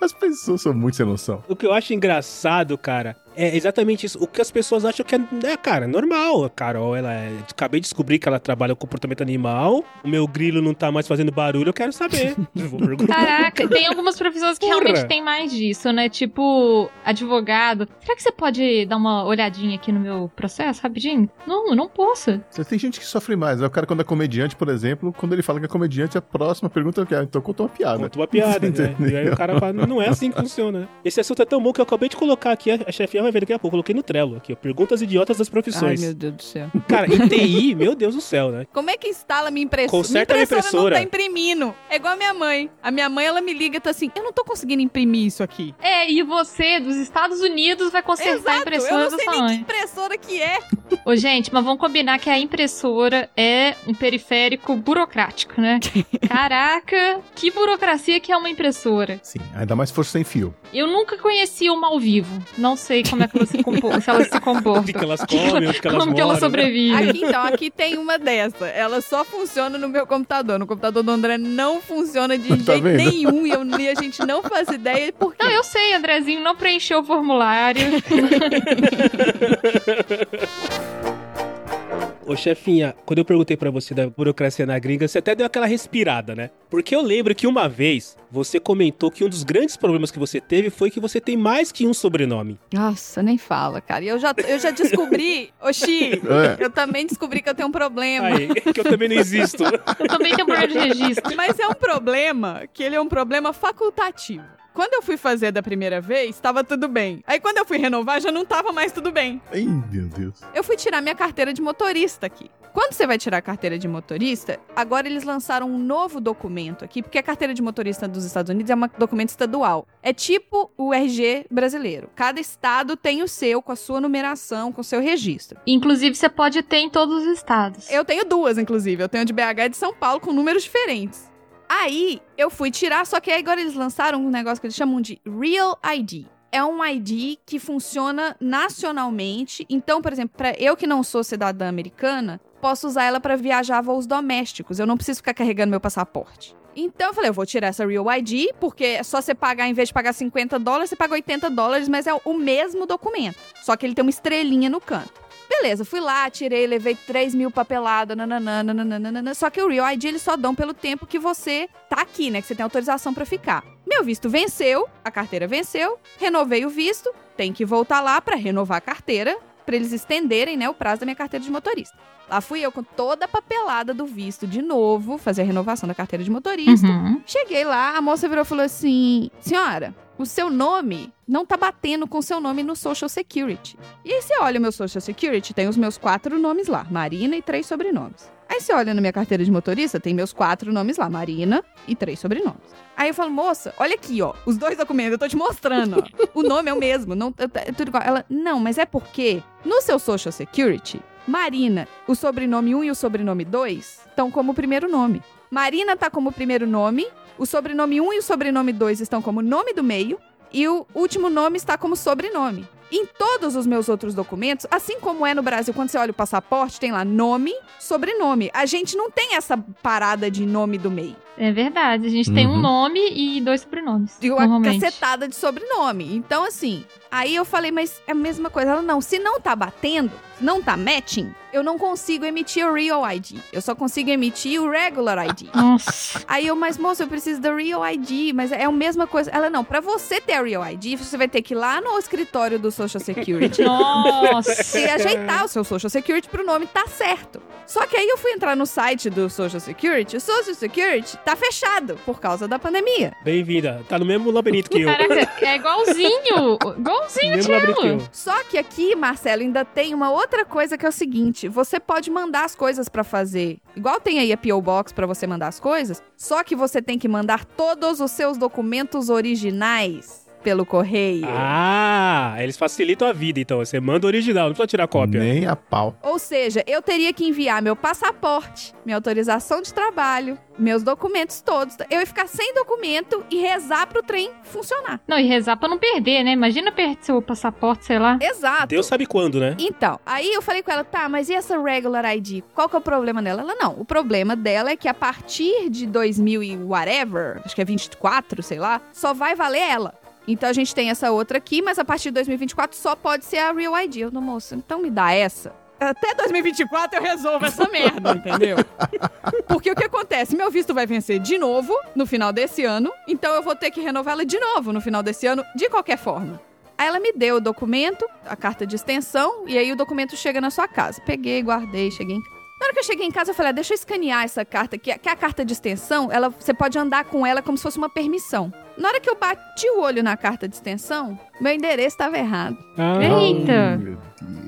As pessoas são muito sem noção. O que eu acho engraçado, cara, é exatamente isso. O que as pessoas acham que é, é, cara, normal. A Carol, ela é. Acabei de descobrir que ela trabalha com comportamento animal. O meu grilo não tá mais fazendo barulho, eu quero saber. Eu Vou perguntar. Caraca, tem algumas profissões que Porra. realmente tem mais disso, né? Tipo, advogado. Será que você pode dar uma olhadinha aqui no meu processo rapidinho? Não, eu não posso. Tem gente que sofre mais. né? O cara, quando é comediante, por exemplo, quando ele fala que é comediante, a próxima pergunta é: ah, então contou uma piada. Conta uma piada, né? Entendeu? E aí o cara fala, não é assim que funciona. Esse assunto é tão bom que eu acabei de colocar aqui, a chefia vai ver daqui a pouco. Eu coloquei no Trello aqui, ó. Perguntas idiotas das Ai, profissões. meu Deus do céu. Cara, em TI, meu Deus do céu, né? Como é que instala minha impressora? Conserta a minha minha impressora não impressora. tá imprimindo. É igual a minha mãe. A minha mãe, ela me liga e tá assim, eu não tô conseguindo imprimir isso aqui. É, e você, dos Estados Unidos, vai consertar a Exato, eu impressora não da sei nem que impressora que é. Ô, gente, mas vamos combinar que a impressora é um periférico burocrático, né? Caraca, que burocracia que é uma impressora. Sim, ainda mais se for sem fio. Eu nunca conheci uma ao vivo. Não sei como é que ela se, compo- se ela se comporta. Onde que elas comem, onde que elas como que ela moram, né? sobrevive. Aqui então, aqui tem uma dessa. Ela só funciona no meu computador. No computador do André não funciona de Tá jeito vendo? nenhum. E, eu, e a gente não faz ideia por quê. Não, eu sei, Andrezinho não preencheu o formulário. Ô, chefinha, quando eu perguntei pra você da burocracia na gringa, você até deu aquela respirada, né? Porque eu lembro que uma vez você comentou que um dos grandes problemas que você teve foi que você tem mais que um sobrenome. Nossa, nem fala, cara. E eu já, eu já descobri, Oxi, É. eu também descobri que eu tenho um problema. Aí, que eu também não existo. Eu também tenho problema de registro. Mas é um problema que ele é um problema facultativo. Quando eu fui fazer da primeira vez, tava tudo bem. Aí quando eu fui renovar, já não tava mais tudo bem. Ai, meu Deus. Eu fui tirar minha carteira de motorista aqui. Quando você vai tirar a carteira de motorista, agora eles lançaram um novo documento aqui, porque a carteira de motorista dos Estados Unidos é um documento estadual. É tipo o RG brasileiro. Cada estado tem o seu, com a sua numeração, com o seu registro. Inclusive, você pode ter em todos os estados. Eu tenho duas, inclusive. Eu tenho de BH e de São Paulo, com números diferentes. Aí, eu fui tirar, só que agora eles lançaram um negócio que eles chamam de Real ID. É um ID que funciona nacionalmente. Então, por exemplo, para eu que não sou cidadã americana, posso usar ela para viajar voos domésticos. Eu não preciso ficar carregando meu passaporte. Então eu falei, eu vou tirar essa Real ID, porque é só você pagar, em vez de pagar 50 dólares, você paga 80 dólares, mas é o mesmo documento. Só que ele tem uma estrelinha no canto. Beleza, fui lá, tirei, levei 3 mil papeladas, nananana, nananana. Só que o Real ID eles só dão pelo tempo que você tá aqui, né? Que você tem autorização para ficar. Meu visto venceu, a carteira venceu, renovei o visto, tem que voltar lá para renovar a carteira, para eles estenderem, né, o prazo da minha carteira de motorista. Lá fui eu com toda a papelada do visto de novo, fazer a renovação da carteira de motorista. Uhum. Cheguei lá, a moça virou e falou assim: Senhora, o seu nome não tá batendo com o seu nome no Social Security. E aí você olha o meu Social Security, tem os meus quatro nomes lá, Marina e três sobrenomes. Aí você olha na minha carteira de motorista, tem meus quatro nomes lá, Marina e três sobrenomes. Aí eu falo, moça, olha aqui, ó, os dois documentos, eu tô te mostrando, ó. O nome é o mesmo, não, é tudo igual. Ela, não, mas é porque no seu Social Security, Marina, o sobrenome 1 e o sobrenome 2 estão como primeiro nome. Marina tá como primeiro nome, o sobrenome 1 e o sobrenome 2 estão como nome do meio, e o último nome está como sobrenome. Em todos os meus outros documentos, assim como é no Brasil, quando você olha o passaporte, tem lá nome, sobrenome. A gente não tem essa parada de nome do meio. É verdade. A gente tem um Uhum. nome e dois sobrenomes. E uma normalmente. cacetada de sobrenome. Então, assim, aí eu falei, mas é a mesma coisa. Ela, não, se não tá batendo, se não tá matching, eu não consigo emitir o Real ID. Eu só consigo emitir o Regular ID. Nossa. Aí eu, mas moça, eu preciso da Real ID, mas é a mesma coisa. Ela, não, pra você ter a Real ID, você vai ter que ir lá no escritório do Social Security Nossa. e ajeitar o seu Social Security pro nome tá certo. Só que aí eu fui entrar no site do Social Security, o Social Security tá fechado por causa da pandemia. Bem-vinda. Tá no mesmo labirinto que eu. Caraca, é igualzinho. Igualzinho, eu. Só que aqui, Marcelo, ainda tem uma outra coisa que é o seguinte: você pode mandar as coisas pra fazer. Igual tem aí a PO Box pra você mandar as coisas, só que você tem que mandar todos os seus documentos originais pelo correio. Ah, eles facilitam a vida, então. Você manda o original, não precisa tirar cópia. Nem a pau. Ou seja, eu teria que enviar meu passaporte, minha autorização de trabalho, meus documentos todos. Eu ia ficar sem documento e rezar pro trem funcionar. Não, e rezar pra não perder, né? Imagina perder seu passaporte, sei lá. Exato. Deus sabe quando, né? Então, aí eu falei com ela, tá, mas e essa regular ID? Qual que é o problema dela? Ela, não, o problema dela é que a partir de 2000 e whatever, acho que é 24, sei lá, só vai valer ela. Então a gente tem essa outra aqui, mas a partir de 2024 só pode ser a Real ID. Eu, não, moça, então me dá essa. Até 2024 eu resolvo essa merda, entendeu? Porque o que acontece? Meu visto vai vencer de novo no final desse ano, então eu vou ter que renová-la de novo no final desse ano, de qualquer forma. Aí ela me deu o documento, a carta de extensão, e aí o documento chega na sua casa. Peguei, guardei, cheguei em. Na hora que eu cheguei em casa, eu falei, ah, deixa eu escanear essa carta aqui, que é a carta de extensão, ela, você pode andar com ela como se fosse uma permissão. Na hora que eu bati o olho na carta de extensão, meu endereço estava errado. Ah, Eita. Meu Deus.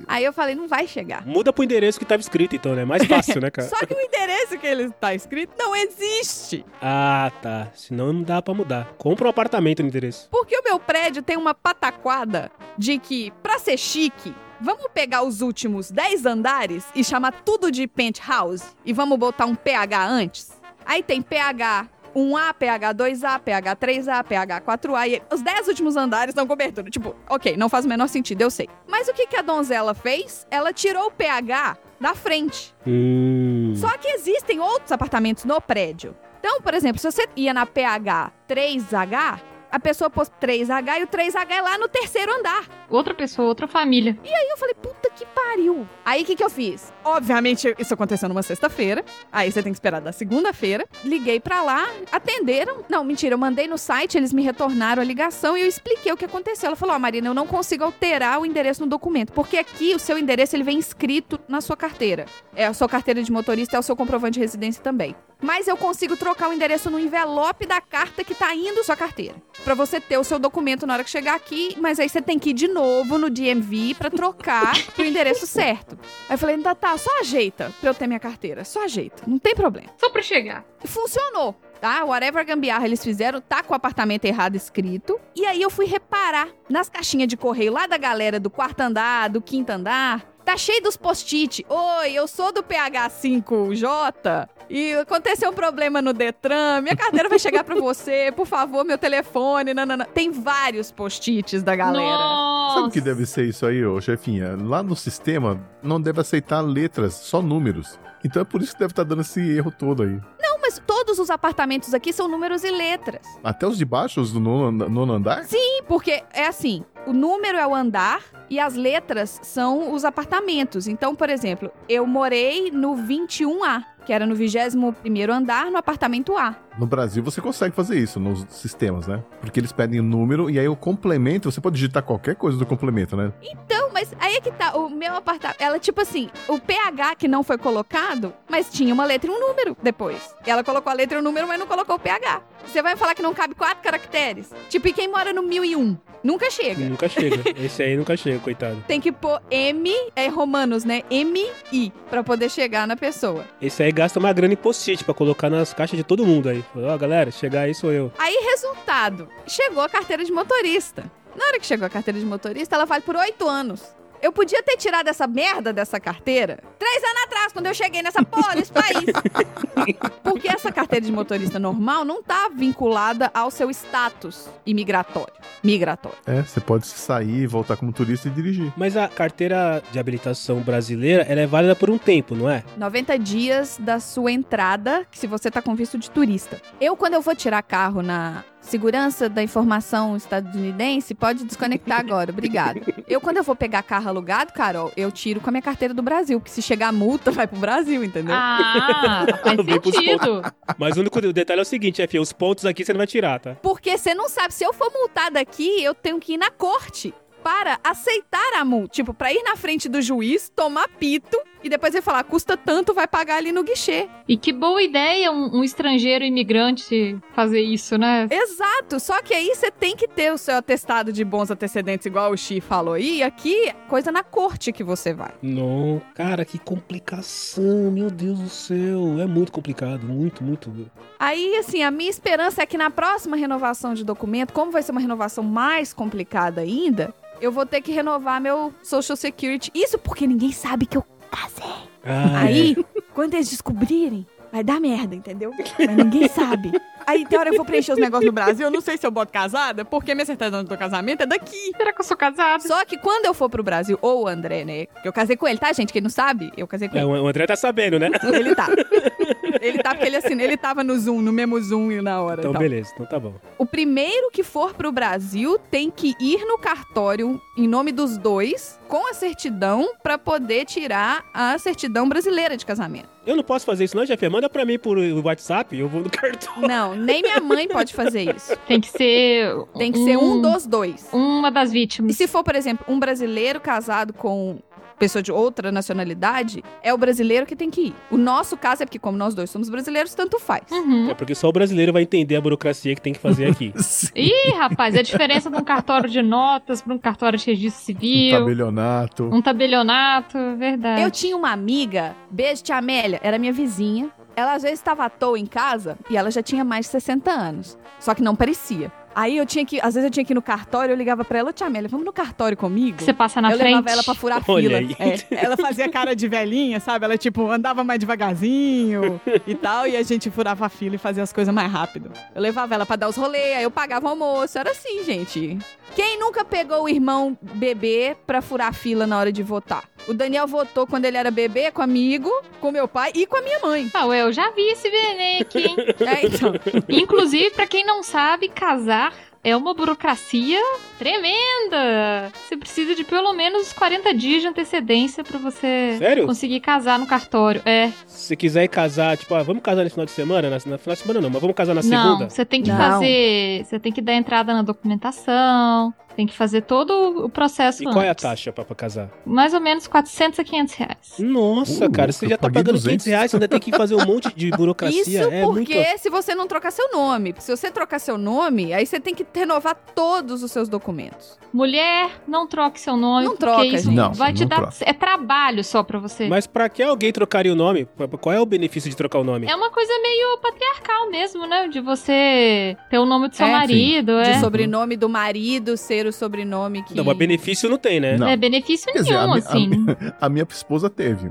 Aí eu falei, não vai chegar. Muda pro endereço que tava escrito, então, né? Mais fácil, né, cara? Só que o endereço que ele tá escrito não existe. Ah, tá. Senão não dá pra mudar. Compra um apartamento no endereço. Porque o meu prédio tem uma pataquada de que, pra ser chique, vamos pegar os últimos 10 andares e chamar tudo de penthouse e vamos botar um PH antes? Aí tem PH 1A, PH 2A, PH 3A, PH 4A e os 10 últimos andares dão cobertura. Tipo, ok, não faz o menor sentido, eu sei. Mas o que, que a donzela fez? Ela tirou o PH da frente. Hum. Só que existem outros apartamentos no prédio. Então, por exemplo, se você ia na PH 3H, a pessoa pôs 3H e o 3H é lá no terceiro andar. Outra pessoa, outra família. Aí eu falei, puta que pariu. Aí o que, que eu fiz? Obviamente, isso aconteceu numa sexta-feira. Aí você tem que esperar da segunda-feira. Liguei pra lá, atenderam. Não, mentira, eu mandei no site, eles me retornaram a ligação e eu expliquei o que aconteceu. Ela falou: Ó, Marina, eu não consigo alterar o endereço no documento, porque aqui o seu endereço ele vem escrito na sua carteira. É a sua carteira de motorista, é o seu comprovante de residência também. Mas eu consigo trocar o endereço no envelope da carta que tá indo sua carteira. Pra você ter o seu documento na hora que chegar aqui, mas aí você tem que ir de novo no DMV pra trocar pro endereço certo. Aí eu falei, tá, tá, só ajeita pra eu ter minha carteira. Só ajeita, não tem problema. Só pra chegar. Funcionou. Tá? Whatever gambiarra eles fizeram, tá com o apartamento errado escrito. E aí eu fui reparar nas caixinhas de correio lá da galera do quarto andar, do quinto andar. Tá cheio dos post-it. Oi, eu sou do PH5J e aconteceu um problema no Detran. Minha carteira vai chegar pra você. Por favor, meu telefone. Nanana. Tem vários post-its da galera. Nossa. Sabe o que deve ser isso aí, ô chefinha? Lá no sistema não deve aceitar letras, só números. Então é por isso que deve estar dando esse erro todo aí. Mas todos os apartamentos aqui são números e letras. Até os de baixo, os do nono, nono andar? Sim, porque é assim. o número é o andar e as letras são os apartamentos. Então, por exemplo, eu morei no 21A, que era no 21º andar, no apartamento A. No Brasil você consegue fazer isso nos sistemas, né? Porque eles pedem o número e aí o complemento, você pode digitar qualquer coisa do complemento, né? Então, mas aí é que tá, o meu apartamento, ela tipo assim, o PH que não foi colocado, mas tinha uma letra e um número depois. Ela colocou a letra e o número, mas não colocou o PH. Você vai falar que não cabe quatro caracteres? Tipo, e quem mora no 1001? Nunca chega. Nunca chega. Esse aí nunca chega, coitado. Tem que pôr M, é romanos, né? M-I, pra poder chegar na pessoa. Esse aí gasta uma grana em post-it pra colocar nas caixas de todo mundo aí. Ó, oh, galera, chegar aí sou eu. Aí, resultado, chegou a carteira de motorista. Na hora que chegou a carteira de motorista, ela vale por oito anos. Eu podia ter tirado essa merda dessa carteira três anos atrás, quando eu cheguei nessa porra desse país. Porque essa carteira de motorista normal não tá vinculada ao seu status imigratório. Migratório. É, você pode sair, voltar como turista e dirigir. Mas a carteira de habilitação brasileira, ela é válida por um tempo, não é? 90 dias da sua entrada, se você tá com visto de turista. Eu, quando eu vou tirar carro na segurança da informação estadunidense, pode desconectar agora, obrigado. Eu, quando eu vou pegar carro alugado, Carol, eu tiro com a minha carteira do Brasil, porque se chegar multa, vai pro Brasil, entendeu? Ah, faz sentido. Mas o único detalhe é o seguinte, F, os pontos aqui você não vai tirar, tá? Porque você não sabe, se eu for multada aqui, eu tenho que ir na corte para aceitar a multa. Tipo, para ir na frente do juiz, tomar pito e depois ele falar, custa tanto, vai pagar ali no guichê. E que boa ideia um, um estrangeiro imigrante fazer isso, né? Exato, só que aí você tem que ter o seu atestado de bons antecedentes, igual o Xi falou aí, e aqui, coisa na corte que você vai. Não, cara, que complicação, meu Deus do céu, é muito complicado, muito, muito. Aí, assim, a minha esperança é que na próxima renovação de documento, como vai ser uma renovação mais complicada ainda, eu vou ter que renovar meu Social Security. Isso porque ninguém sabe que eu casei. Ah, Aí, é. quando eles descobrirem, vai dar merda, entendeu? Mas ninguém sabe. Aí tem hora eu vou preencher os negócios no Brasil, eu não sei se eu boto casada, porque minha certidão do casamento é daqui. Será que eu sou casada? Só que quando eu for pro Brasil, ou o André, né? Que eu casei com ele, tá, gente? Quem não sabe, eu casei com é, ele. O André tá sabendo, né? Ele tá. Ele tá porque ele assim, ele tava no Zoom, no mesmo Zoom na hora. Então, beleza, então tá bom. O primeiro que for pro Brasil tem que ir no cartório em nome dos dois, com a certidão, para poder tirar a certidão brasileira de casamento. Eu não posso fazer isso, não, Jeff? Manda pra mim por WhatsApp, eu vou no cartório. Não, nem minha mãe pode fazer isso. Tem que ser. Tem que um, ser um dos dois. Uma das vítimas. E se for, por exemplo, um brasileiro casado com pessoa de outra nacionalidade, é o brasileiro que tem que ir. O nosso caso é porque, como nós dois somos brasileiros, tanto faz. Uhum. É porque só o brasileiro vai entender a burocracia que tem que fazer aqui. Ih, rapaz, é a diferença de um cartório de notas para um cartório de registro civil. Um tabelionato. Um tabelionato, verdade. Eu tinha uma amiga, beijo, tia Amélia, era minha vizinha. Ela às vezes estava à toa em casa e ela já tinha mais de 60 anos. Só que não parecia. Aí eu tinha que, às vezes eu tinha que ir no cartório, eu ligava pra ela, tia Amélia, vamos no cartório comigo? Você passa na eu frente. Eu levava ela pra furar Olha fila. É, ela fazia cara de velhinha, sabe? Ela, tipo, andava mais devagarzinho e tal, e a gente furava a fila e fazia as coisas mais rápido. Eu levava ela pra dar os rolês, aí eu pagava o almoço, era assim, gente. Quem nunca pegou o irmão bebê pra furar fila na hora de votar? O Daniel votou quando ele era bebê, comigo, com meu pai e com a minha mãe. Ah, eu já vi esse veneno aqui, hein? É, então. Inclusive, pra quem não sabe, casar é uma burocracia tremenda. Você precisa de pelo menos 40 dias de antecedência para você Sério? conseguir casar no cartório. É. Se quiser ir casar, tipo, ah, vamos casar no final de semana? Na, na final de semana não, mas vamos casar na segunda? Não, você tem que Não. fazer. Você tem que dar entrada na documentação. Tem que fazer todo o processo E qual é a antes. taxa pra, pra casar? Mais ou menos 400 a 500 reais. Nossa, Uh, cara, você já tá pagando 200. 500 reais, você ainda tem que fazer um monte de burocracia. Isso é porque muito... se você não trocar seu nome. Se você trocar seu nome, aí você tem que renovar todos os seus documentos. Mulher, não troque seu nome. Não troca, isso gente. Não, vai te não dar. troca. É trabalho só pra você. Mas pra que alguém trocaria o nome? Qual é o benefício de trocar o nome? É uma coisa meio patriarcal mesmo, né? De você ter o nome do seu É, marido, De é. sobrenome do marido ser o sobrenome que. Não, mas benefício não tem, né? Não. É benefício Quer dizer, nenhum, a mi- assim. A minha esposa teve.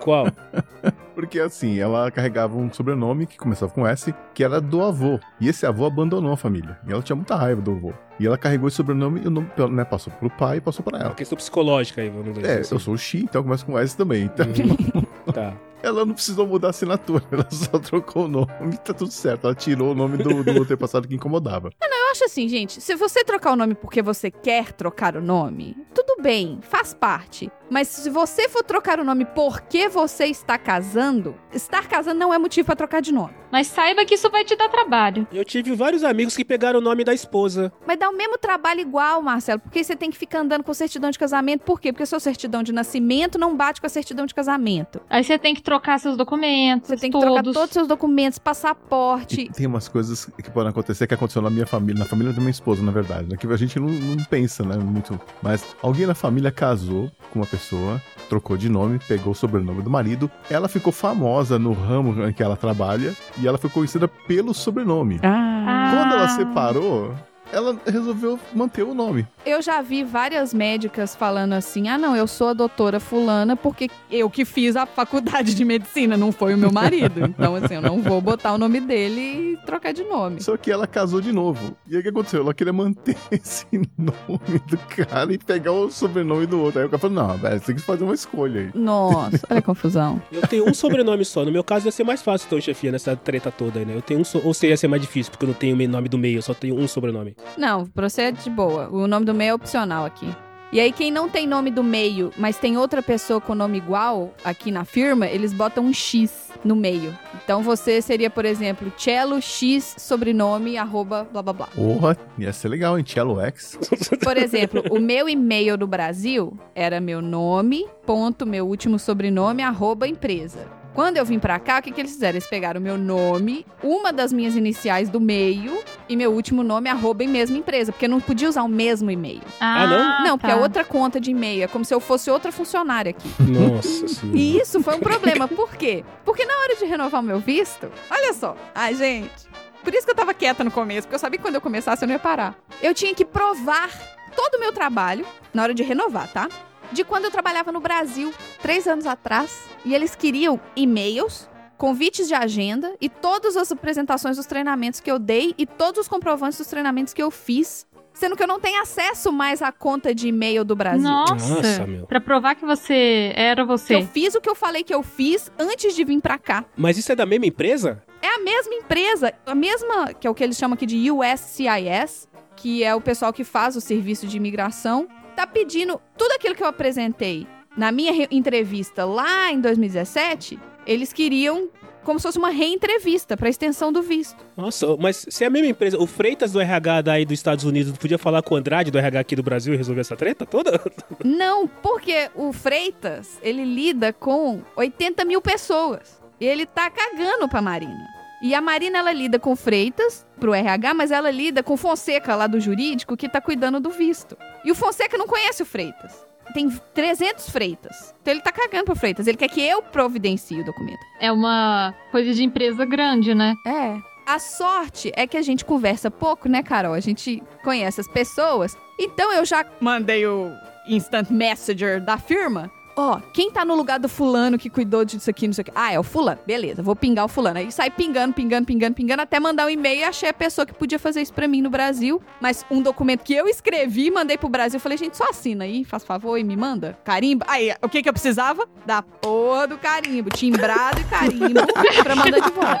Qual? Porque assim, ela carregava um sobrenome que começava com S, que era do avô. E esse avô abandonou a família. E ela tinha muita raiva do avô. E ela carregou esse sobrenome e o nome né, passou pro pai e passou pra É uma ela. questão psicológica aí, vamos dizer É, assim. eu sou o Xi, então começa com S também. Então, Tá. ela não precisou mudar a assinatura, ela só trocou o nome e tá tudo certo. Ela tirou o nome do, do antepassado que incomodava. Eu acho assim, gente, se você trocar o nome porque você quer trocar o nome, tudo bem, faz parte. Mas se você for trocar o nome porque você está casando, estar casando não é motivo para trocar de nome. Mas saiba que isso vai te dar trabalho. Eu tive vários amigos que pegaram o nome da esposa. Mas dá o mesmo trabalho igual, Marcelo, porque você tem que ficar andando com certidão de casamento. Por quê? Porque sua certidão de nascimento não bate com a certidão de casamento. Aí você tem que trocar seus documentos. Você tem que todos. trocar todos os seus documentos, passaporte. E tem umas coisas que podem acontecer que aconteceu na minha família, na família da minha esposa, na verdade, né? Que a gente não, não pensa, né? Muito. Mas alguém na família casou com uma pessoa, trocou de nome, pegou o sobrenome do marido. Ela ficou famosa no ramo em que ela trabalha e ela foi conhecida pelo sobrenome. Ah. Quando ela separou, ela resolveu manter o nome. Eu já vi várias médicas falando assim: ah, não, eu sou a doutora Fulana porque eu que fiz a faculdade de medicina, não foi o meu marido. Então, assim, eu não vou botar o nome dele e trocar de nome. Só que ela casou de novo. E aí o que aconteceu? Ela queria manter esse nome do cara e pegar o sobrenome do outro. Aí o cara falou: não, velho, você tem que fazer uma escolha aí. Nossa, olha a confusão. Eu tenho um sobrenome só. No meu caso ia ser mais fácil, então, chefia, nessa treta toda aí, né? Eu tenho um so... Ou seria ser mais difícil, porque eu não tenho o nome do meio, eu só tenho um sobrenome. Não, pra você é de boa. O nome do meio é opcional aqui. E aí, quem não tem nome do meio, mas tem outra pessoa com nome igual aqui na firma, eles botam um X no meio. Então você seria, por exemplo, Cello X sobrenome, arroba, blá blá blá. Porra, ia ser legal, hein? Cello X. Por exemplo, o meu e-mail do Brasil era meu nome, ponto, meu último sobrenome, arroba empresa. Quando eu vim pra cá, o que, que eles fizeram? Eles pegaram meu nome, uma das minhas iniciais do meio e meu último nome, arroba em mesma empresa, porque eu não podia usar o mesmo e-mail. Ah, não? não, porque tá. é outra conta de e-mail, é como se eu fosse outra funcionária aqui. Nossa senhora. E isso foi um problema. Por quê? Porque na hora de renovar o meu visto, olha só. Ai, gente. Por isso que eu tava quieta no começo, porque eu sabia que quando eu começasse eu não ia parar. Eu tinha que provar todo o meu trabalho na hora de renovar, tá? De quando eu trabalhava no Brasil, três anos atrás, e eles queriam e-mails, convites de agenda e todas as apresentações dos treinamentos que eu dei e todos os comprovantes dos treinamentos que eu fiz, sendo que eu não tenho acesso mais à conta de e-mail do Brasil. Nossa. Nossa, meu. Pra provar que você era você. eu fiz o que eu falei que eu fiz antes de vir pra cá. Mas isso é da mesma empresa? É a mesma empresa, a mesma, que é o que eles chamam aqui de USCIS, que é o pessoal que faz o serviço de imigração, tá pedindo tudo aquilo que eu apresentei na minha re- entrevista lá em 2017, eles queriam como se fosse uma reentrevista para extensão do visto. Nossa, mas se é a mesma empresa, o Freitas do RH daí dos Estados Unidos podia falar com o Andrade do RH aqui do Brasil e resolver essa treta toda? Não, porque o Freitas, ele lida com 80 mil pessoas. E ele tá cagando pra Marina. E a Marina, ela lida com Freitas, pro RH, mas ela lida com Fonseca, lá do jurídico, que tá cuidando do visto. E o Fonseca não conhece o Freitas. Tem 300 Freitas. Então ele tá cagando pro Freitas. Ele quer que eu providencie o documento. É uma coisa de empresa grande, né? É. A sorte é que a gente conversa pouco, né, Carol? A gente conhece as pessoas. Então eu já mandei o instant messenger da firma. Ó, quem tá no lugar do fulano que cuidou disso aqui, não sei o que. Ah, é o fulano. Beleza, vou pingar o fulano. Aí sai pingando, pingando, pingando, pingando, até mandar um e-mail e achei a pessoa que podia fazer isso pra mim no Brasil. Mas um documento que eu escrevi, mandei pro Brasil. Falei, gente, só assina aí, faz favor e me manda. Carimbo. Aí, o que que eu precisava? Da porra do carimbo. Timbrado e carimbo pra mandar de volta.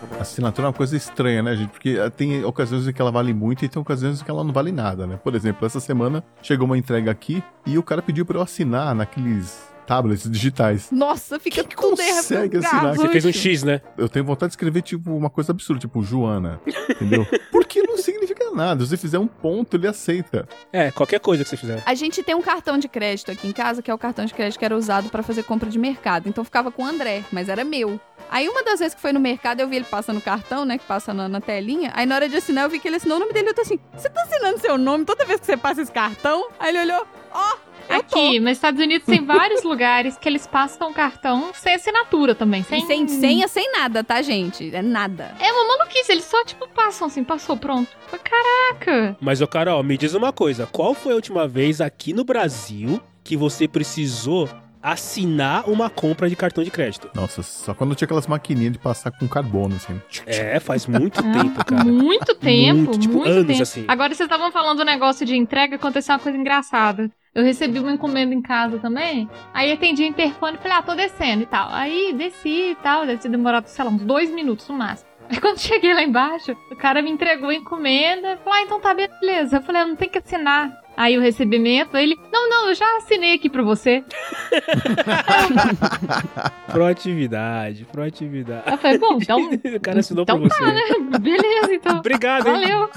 Assinatura é uma coisa estranha, né, gente? Porque eh, tem ocasiões em que ela vale muito e tem ocasiões em que ela não vale nada, né? Por exemplo, essa semana chegou uma entrega aqui e o cara pediu pra eu assinar naqueles tablets digitais. Nossa, fica Quem que tudo consegue errado. assinar? Você fez um X, né? Eu tenho vontade de escrever, tipo, uma coisa absurda, tipo, Joana, entendeu? Porque não significa nada. Se você fizer um ponto, ele aceita. É, qualquer coisa que você fizer. A gente tem um cartão de crédito aqui em casa, que é o cartão de crédito que era usado pra fazer compra de mercado. Então ficava com o André, mas era meu. Aí uma das vezes que foi no mercado, eu vi ele passando o cartão, né? Que passa na, na telinha. Aí na hora de assinar, eu vi que ele assinou o nome dele. Eu tô assim, você tá assinando seu nome toda vez que você passa esse cartão? Aí ele olhou, ó, tô. Aqui, nos Estados Unidos tem vários lugares que eles passam cartão sem assinatura também. E Sem, sem senha, sem nada, tá, gente? É nada. É uma maluquice, eles só, tipo, passam assim, passou, pronto. Caraca! Mas, ô Carol, me diz uma coisa. Qual foi a última vez aqui no Brasil que você precisou assinar uma compra de cartão de crédito? Nossa, só quando tinha aquelas maquininhas de passar com carbono, assim. É, faz muito tempo, cara. Muito tempo, Muito, tipo, muito anos, tempo. assim. Agora, vocês estavam falando do negócio de entrega, aconteceu uma coisa engraçada. Eu recebi uma encomenda em casa também, aí atendi o interfone e falei, ah, tô descendo e tal. Aí desci e tal, deve ter demorado, sei lá, uns dois minutos no máximo. Aí quando cheguei lá embaixo, o cara me entregou a encomenda. Falou, ah, então tá beleza. Eu falei, eu não tem que assinar. Aí o recebimento, ele, não, não, eu já assinei aqui pra você. proatividade, proatividade. Eu falei, bom, então. o cara assinou então pra tá, você. né? Beleza, então. Obrigado, hein? Valeu.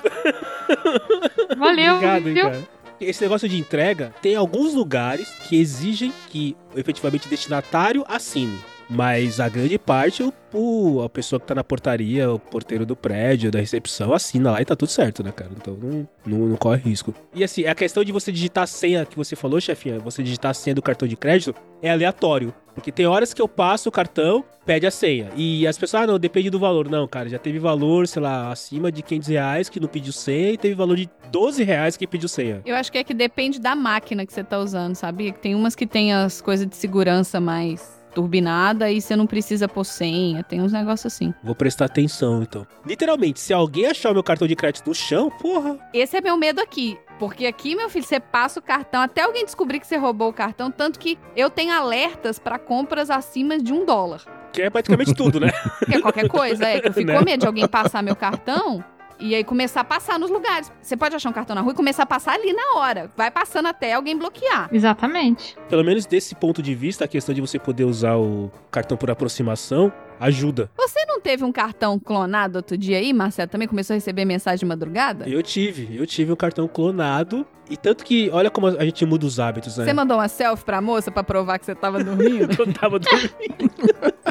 Valeu, Obrigado, hein, viu? cara. Esse negócio de entrega, tem alguns lugares que exigem que efetivamente o destinatário assine. Mas a grande parte, o, o- a pessoa que tá na portaria, o porteiro do prédio, da recepção, assina lá e tá tudo certo, né, cara? Então não, não, não corre risco. E assim, a questão de você digitar a senha que você falou, chefinha, você digitar a senha do cartão de crédito é aleatório. Porque tem horas que eu passo o cartão, pede a senha. E as pessoas, ah, não, depende do valor. Não, cara, já teve valor, sei lá, acima de 500 reais que não pediu senha e teve valor de 12 reais que pediu senha. Eu acho que é que depende da máquina que você tá usando, sabia? Que tem umas que tem as coisas de segurança mais turbinada e você não precisa pôr senha. Tem uns negócios assim. Vou prestar atenção, então. Literalmente, se alguém achar o meu cartão de crédito no chão, porra, Esse é meu medo aqui. Porque aqui, meu filho, você passa o cartão até alguém descobrir que você roubou o cartão. Tanto que eu tenho alertas pra compras acima de um dólar. que é praticamente tudo, né? Que é qualquer coisa, é. Que eu fico Né? com medo de alguém passar meu cartão e aí começar a passar nos lugares. Você pode achar um cartão na rua e começar a passar ali na hora. Vai passando até alguém bloquear. Exatamente. Pelo menos desse ponto de vista, a questão de você poder usar o cartão por aproximação ajuda. Você não teve um cartão clonado outro dia aí, Marcelo? Também começou a receber mensagem de madrugada? Eu tive, eu tive um cartão clonado. E tanto que, olha como a gente muda os hábitos, né? Você mandou uma selfie pra moça pra provar que você tava dormindo? Eu tava dormindo.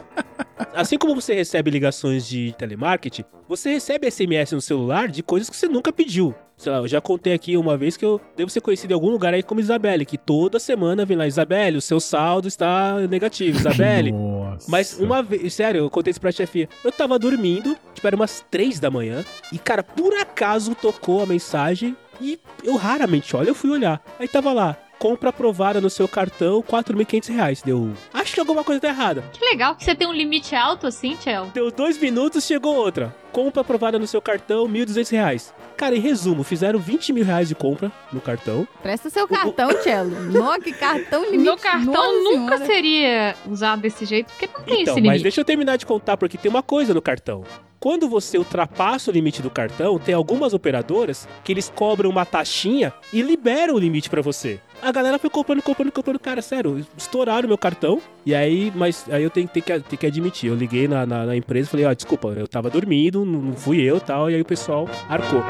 Assim como você recebe ligações de telemarketing, você recebe SMS no celular de coisas que você nunca pediu. Sei lá, eu já contei aqui uma vez que eu devo ser conhecido em algum lugar aí como Isabelle, que toda semana vem lá, Isabelle, o seu saldo está negativo, Isabelle. Nossa. Mas uma vez, sério, eu contei isso pra chefia. Eu tava dormindo, tipo, era umas três da manhã, e, cara, por acaso tocou a mensagem e eu raramente olho, eu fui olhar. Aí tava lá, compra aprovada no seu cartão, 4.500 reais. Deu, acho que alguma coisa tá errada. Que legal que você tem um limite alto assim, Tchel. Deu dois minutos, chegou outra. Compra aprovada no seu cartão, 1.200 reais. Cara, em resumo, fizeram 20 mil reais de compra no cartão. Presta seu cartão, Tchelo. Nossa, que cartão limite. Meu cartão Nossa nunca senhora. seria usado desse jeito, porque não tem Então, esse mas limite. deixa eu terminar de contar, porque tem uma coisa no cartão. Quando você ultrapassa o limite do cartão, tem algumas operadoras que eles cobram uma taxinha e liberam o limite pra você. A galera foi comprando, comprando, comprando. Cara, sério, estouraram meu cartão. E aí, mas aí eu tenho, tenho que, tenho que admitir. Eu liguei na, na, na empresa e falei, ó, desculpa, eu tava dormindo, não não fui eu e tal. E aí o pessoal arcou.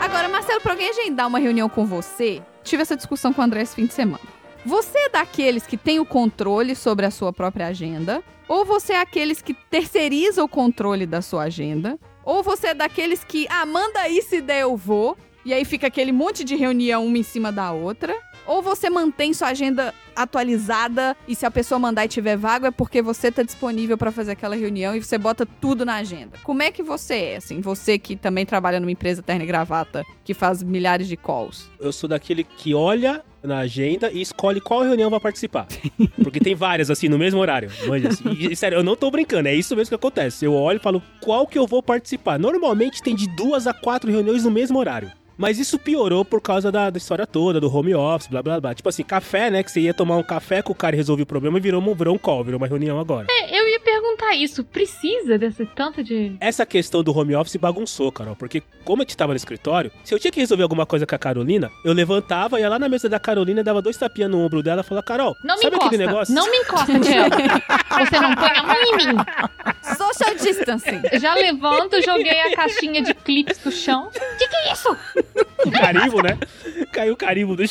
Agora, Marcelo, pra alguém agendar uma reunião com você, tive essa discussão com o André esse fim de semana. Você é daqueles que tem o controle sobre a sua própria agenda? Ou você é aqueles que terceiriza o controle da sua agenda? Ou você é daqueles que, ah, manda aí se der eu vou, e aí fica aquele monte de reunião uma em cima da outra? Ou você mantém sua agenda atualizada e se a pessoa mandar e tiver vago é porque você tá disponível pra fazer aquela reunião e você bota tudo na agenda. Como é que você é, assim? Você que também trabalha numa empresa terno e gravata, que faz milhares de calls. Eu sou daquele que olha na agenda e escolhe qual reunião vai participar. Porque tem várias, assim, no mesmo horário. Manja, assim. E, sério, eu não tô brincando, é isso mesmo que acontece. Eu olho e falo qual que eu vou participar. Normalmente tem de duas a quatro reuniões no mesmo horário. Mas isso piorou por causa da, da história toda, do home office, blá blá blá. Tipo assim, café, né? Que você ia tomar um café com o cara e resolvia o problema e virou um, virou um call, virou uma reunião agora. É, eu ia perguntar isso. Precisa desse tanto de. Essa questão do home office bagunçou, Carol, porque como a gente tava no escritório, se eu tinha que resolver alguma coisa com a Carolina, eu levantava, ia lá na mesa da Carolina, dava dois tapinhas no ombro dela e falava, Carol, Não me sabe encosta. aquele negócio? Não me encosta, Tchel. Você não põe a mão em mim. Social distancing. Já levanto, joguei a caixinha de clips no chão. Que que é isso? O carimbo, né? Caiu o carimbo do...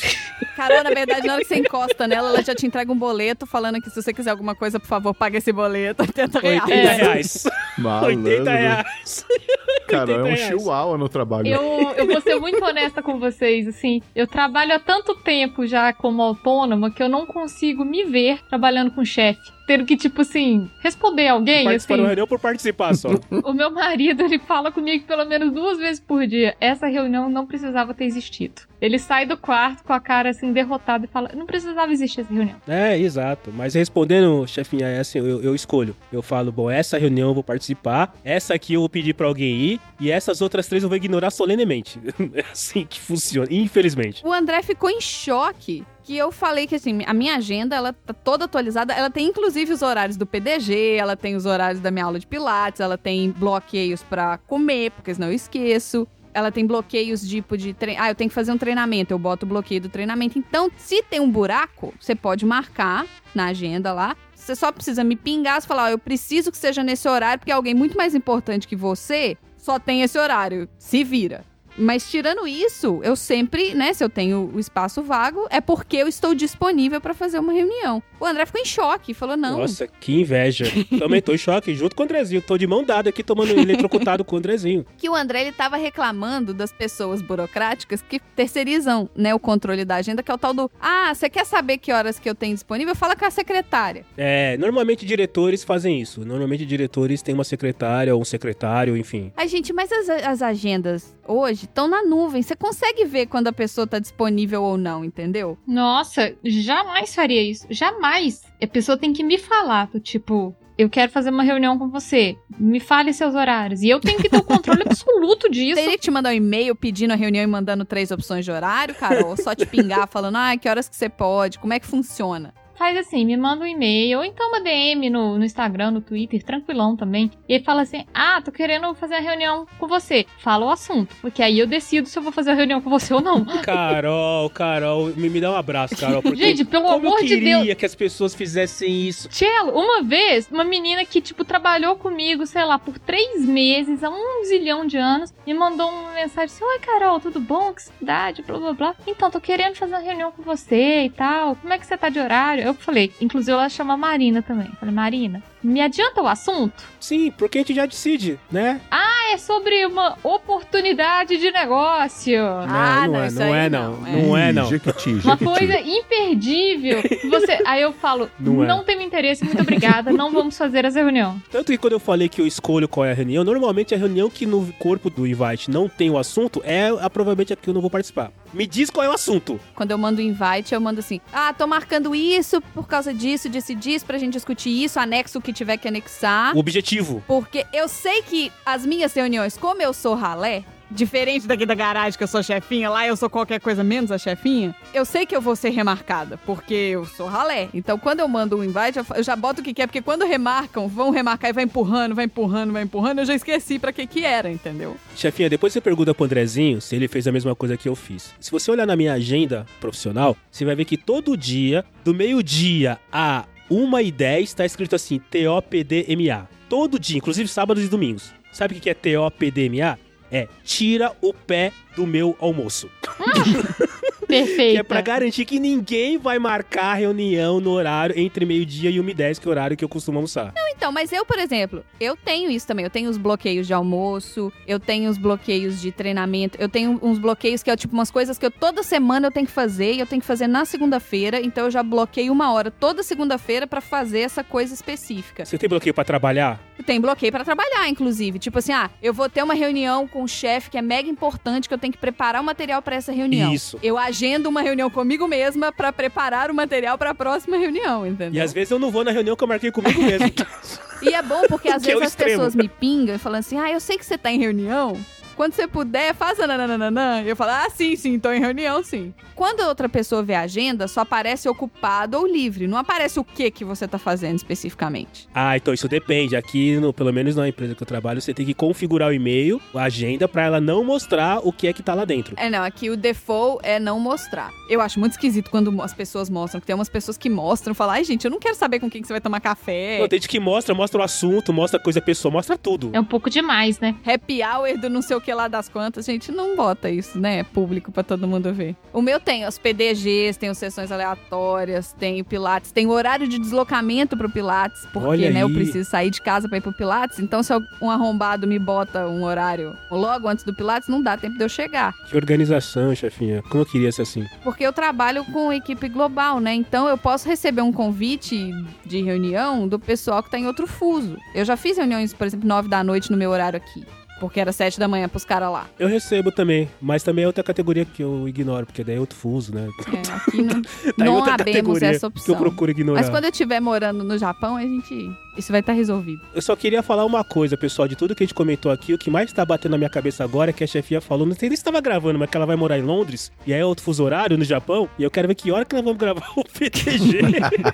Carol, na verdade, na hora que você encosta nela, ela já te entrega um boleto falando que se você quiser alguma coisa, por favor, pague esse boleto. 80 reais. 80 É. reais. Malandro. 80 reais. Cara, é 80 um reais. chihuahua no trabalho. Eu, eu vou ser muito honesta com vocês, assim. Eu trabalho há tanto tempo já como autônoma que eu não consigo me ver trabalhando com chefe. Tendo que, tipo assim, responder alguém, Participar assim. reunião por participar só. O meu marido, ele fala comigo pelo menos duas vezes por dia. Essa reunião não precisava ter existido. Ele sai do quarto com a cara assim, derrotada e fala: Não precisava existir essa reunião. É, exato. Mas respondendo, chefinha, é assim, eu, eu escolho. Eu falo, bom, essa reunião eu vou participar, essa aqui eu vou pedir pra alguém ir, e essas outras três eu vou ignorar solenemente. É assim que funciona, infelizmente. O André ficou em choque que eu falei que assim, a minha agenda, ela tá toda atualizada. Ela tem inclusive os horários do PDG, ela tem os horários da minha aula de pilates, ela tem bloqueios para comer, porque senão eu esqueço. Ela tem bloqueios tipo de tre... Ah, eu tenho que fazer um treinamento, eu boto o bloqueio do treinamento. Então, se tem um buraco, você pode marcar na agenda lá. Você só precisa me pingar e falar, ó, eu preciso que seja nesse horário, porque alguém muito mais importante que você só tem esse horário. Se vira. Mas tirando isso, eu sempre, né, se eu tenho o espaço vago, é porque eu estou disponível para fazer uma reunião. O André ficou em choque, falou não. Nossa, que inveja. Também tô em choque, junto com o Andrezinho. Tô de mão dada aqui tomando eletrocutado com o Andrezinho. Que o André, ele tava reclamando das pessoas burocráticas que terceirizam, né, o controle da agenda, que é o tal do, ah, você quer saber que horas que eu tenho disponível? Fala com a secretária. É, normalmente diretores fazem isso. Normalmente diretores têm uma secretária ou um secretário, enfim. Ai, gente, mas as, as agendas hoje estão na nuvem. Você consegue ver quando a pessoa tá disponível ou não, entendeu? Nossa, jamais faria isso. Jamais. A pessoa tem que me falar, do tipo, eu quero fazer uma reunião com você. Me fale seus horários. E eu tenho que ter o controle absoluto disso. Teria que te mandar um e-mail pedindo a reunião e mandando três opções de horário, Carol? Só te pingar falando, ah, que horas que você pode? Como é que funciona? Faz assim, me manda um e-mail, ou então uma DM no, no Instagram, no Twitter, tranquilão também. E ele fala assim: Ah, tô querendo fazer a reunião com você. Fala o assunto, porque aí eu decido se eu vou fazer a reunião com você ou não. Carol, Carol, me, me dá um abraço, Carol. Gente, pelo amor eu de Deus. queria que as pessoas fizessem isso. Tchelo, uma vez, uma menina que, tipo, trabalhou comigo, sei lá, por três meses, há um zilhão de anos, me mandou uma mensagem assim: Oi, Carol, tudo bom? Que cidade? Blá blá blá. Então, tô querendo fazer uma reunião com você e tal. Como é que você tá de horário? Eu falei, inclusive ela chama Marina também. Falei, Marina, me adianta o assunto? Sim, porque a gente já decide, né? Ah, é sobre uma oportunidade de negócio. Ah, não, não, é, isso não aí é não. não, é. Não é não. Jequiti, Uma coisa imperdível. Você, aí eu falo, Não não, é. tenho interesse, muito obrigada, não vamos fazer essa reunião. Tanto que quando eu falei que eu escolho qual é a reunião, normalmente a reunião que no corpo do invite não tem o assunto é a, provavelmente a que eu não vou participar. Me diz qual é o assunto. Quando eu mando o invite, eu mando assim: ah, tô marcando isso por causa disso, disso e disso, pra gente discutir isso, anexo o que tiver que anexar. O objetivo. Porque eu sei que as minhas reuniões, como eu sou ralé, diferente daqui da garagem que eu sou chefinha, lá eu sou qualquer coisa menos a chefinha, eu sei que eu vou ser remarcada, porque eu sou ralé. Então quando eu mando um invite, eu já boto o que que é, porque quando remarcam, vão remarcar e vai empurrando, vai empurrando, vai empurrando, eu já esqueci pra que que era, entendeu? Chefinha, depois você pergunta pro Andrezinho se ele fez a mesma coisa que eu fiz. Se você olhar na minha agenda profissional, você vai ver que todo dia, do meio-dia a 1h10, tá escrito assim, TOPDMA. Todo dia, inclusive sábados e domingos. Sabe o que é TOPDMA? É tira o pé do meu almoço. Perfeito. Que é pra garantir que ninguém vai marcar reunião no horário entre meio-dia e 1h10, que é o horário que eu costumo almoçar. Então, mas eu, por exemplo, eu tenho isso também. Eu tenho os bloqueios de almoço, eu tenho os bloqueios de treinamento, eu tenho uns bloqueios que é tipo umas coisas que eu toda semana eu tenho que fazer e eu tenho que fazer na segunda-feira. Então eu já bloqueio uma hora toda segunda-feira pra fazer essa coisa específica. Você tem bloqueio pra trabalhar? Tem bloqueio pra trabalhar, inclusive. Tipo assim, ah, eu vou ter uma reunião com o chefe que é mega importante, que eu tenho que preparar o material pra essa reunião. Isso. Eu agendo uma reunião comigo mesma pra preparar o material pra próxima reunião, entendeu? E às vezes eu não vou na reunião que eu marquei comigo mesmo. E é bom porque às é vezes as extremo. pessoas me pingam e falam assim: ah, eu sei que você tá em reunião. Quando você puder, faça nananana. E eu falo, ah, sim, sim, tô em reunião, sim. Quando outra pessoa vê a agenda, só aparece ocupado ou livre. Não aparece o que que você tá fazendo especificamente. Ah, então isso depende. Aqui, no- pelo menos na empresa que eu trabalho, você tem que configurar o e-mail, a agenda, pra ela não mostrar o que é que tá lá dentro. É, não, aqui o default é não mostrar. Eu acho muito esquisito quando as pessoas mostram, que tem umas pessoas que mostram, falam, ai, gente, eu não quero saber com quem que você vai tomar café. Não, tem gente que mostra, mostra o assunto, mostra coisa pessoal, mostra tudo. É um pouco demais, né? Happy hour do não sei o que lá das quantas, gente, não bota isso, né? Público pra todo mundo ver. O meu tem os PDGs, tem as sessões aleatórias, tem o Pilates, tem o horário de deslocamento pro Pilates, porque, Olha né, eu aí. preciso sair de casa pra ir pro Pilates, então se um arrombado me bota um horário logo antes do Pilates, não dá tempo de eu chegar. Que organização, chefinha. Como eu queria ser assim. Porque eu trabalho com equipe global, né? Então eu posso receber um convite de reunião do pessoal que tá em outro fuso. Eu já fiz reuniões, por exemplo, nove da noite no meu horário aqui. Porque era sete da manhã pros caras lá. Eu recebo também, mas também é outra categoria que eu ignoro, porque daí é outro fuso, né? É, aqui não, Tá não abemos categoria essa Que eu opção. procuro ignorar. Mas quando eu estiver morando no Japão, a gente isso vai estar resolvido. Eu só queria falar uma coisa, pessoal, de tudo que a gente comentou aqui, o que mais tá batendo na minha cabeça agora é que a chefia falou, não sei nem se tava gravando, mas que ela vai morar em Londres, e aí é outro fuso horário no Japão, e eu quero ver que hora que nós vamos gravar o PTG.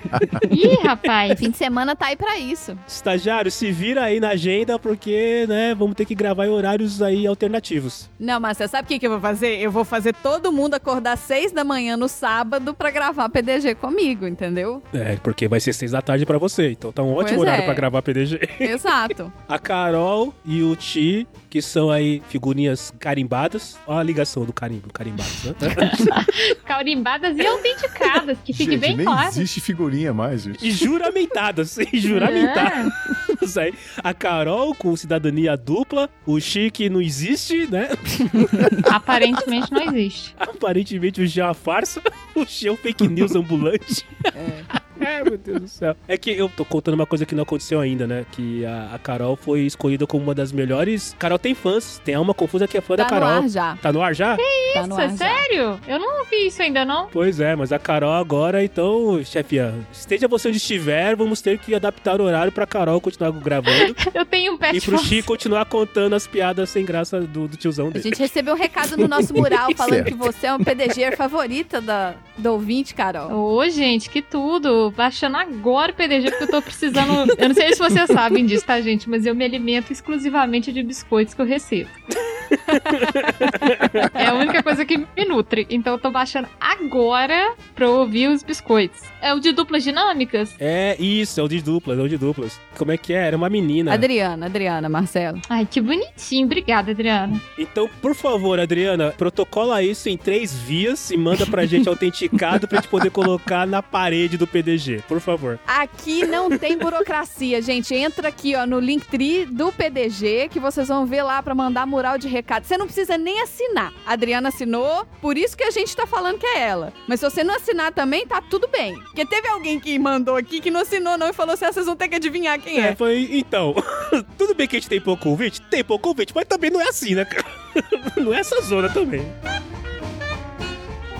Ih, rapaz. Fim de semana tá aí pra isso. Estagiário, se vira aí na agenda, porque, né, vamos ter que gravar em horários aí alternativos. Não, mas você sabe o que, que eu vou fazer? Eu vou fazer todo mundo acordar às seis da manhã no sábado pra gravar PDG comigo, entendeu? É, porque vai ser seis da tarde pra você, então tá um ótimo Pois horário é. Pra gravar PDG. Exato. A Carol e o Ti, que são aí figurinhas carimbadas. Olha a ligação do carimbo, carimbados, né? Carimbadas e autenticadas, que fique Gente, bem nem claro. existe figurinha mais, gente. E juramentadas, e juramentadas. Aí, a Carol com cidadania dupla, o Chi que não existe, né? Aparentemente não existe. Aparentemente o Chi é uma farsa, o Chi é um fake news ambulante. É, meu Deus do céu. É que eu tô contando uma coisa que não aconteceu ainda, né? Que a, a Carol foi escolhida como uma das melhores. Carol tem fãs, tem alma confusa que é fã Tá da no Carol. ar já. Tá no ar já? Tá no Isso, é ar já. sério? Eu não vi isso ainda, não. Pois é, mas a Carol agora, então, chefia, esteja você onde estiver, vamos ter que adaptar o horário pra Carol continuar gravando Eu tenho um pet e pro. Chi continuar contando as piadas sem graça do, do tiozão A dele. gente recebeu um recado no nosso mural falando Certo. que você é um PDG favorita da, do ouvinte, Carol. Ô, gente, que tudo. Baixando agora o PDG, porque eu tô precisando. Eu não sei se vocês sabem disso, tá, gente? Mas eu me alimento exclusivamente de biscoitos que eu recebo. é a única coisa que me nutre. Então eu tô baixando agora pra ouvir os biscoitos. É o de duplas dinâmicas? É, isso, é o de duplas, é o de duplas. Como é que é? Era uma menina. Adriana, Adriana, Marcelo. Ai, que bonitinho. Obrigada, Adriana. Então, por favor, Adriana, protocola isso em três vias e manda pra gente autenticado pra gente poder colocar na parede do PDG, por favor. Aqui não tem burocracia, gente. Entra aqui, ó, no Linktree do PDG, que vocês vão ver lá pra mandar mural de recado. Você não precisa nem assinar. A Adriana assinou, por isso que a gente tá falando que é ela. Mas se você não assinar também, tá tudo bem. Porque teve alguém que mandou aqui que não assinou não e falou assim, ah, vocês vão ter que adivinhar quem É, é. foi. Então, tudo bem que a gente tem pouco convite? Tem pouco convite, mas também não é assim, né, cara? Não é essa zona também.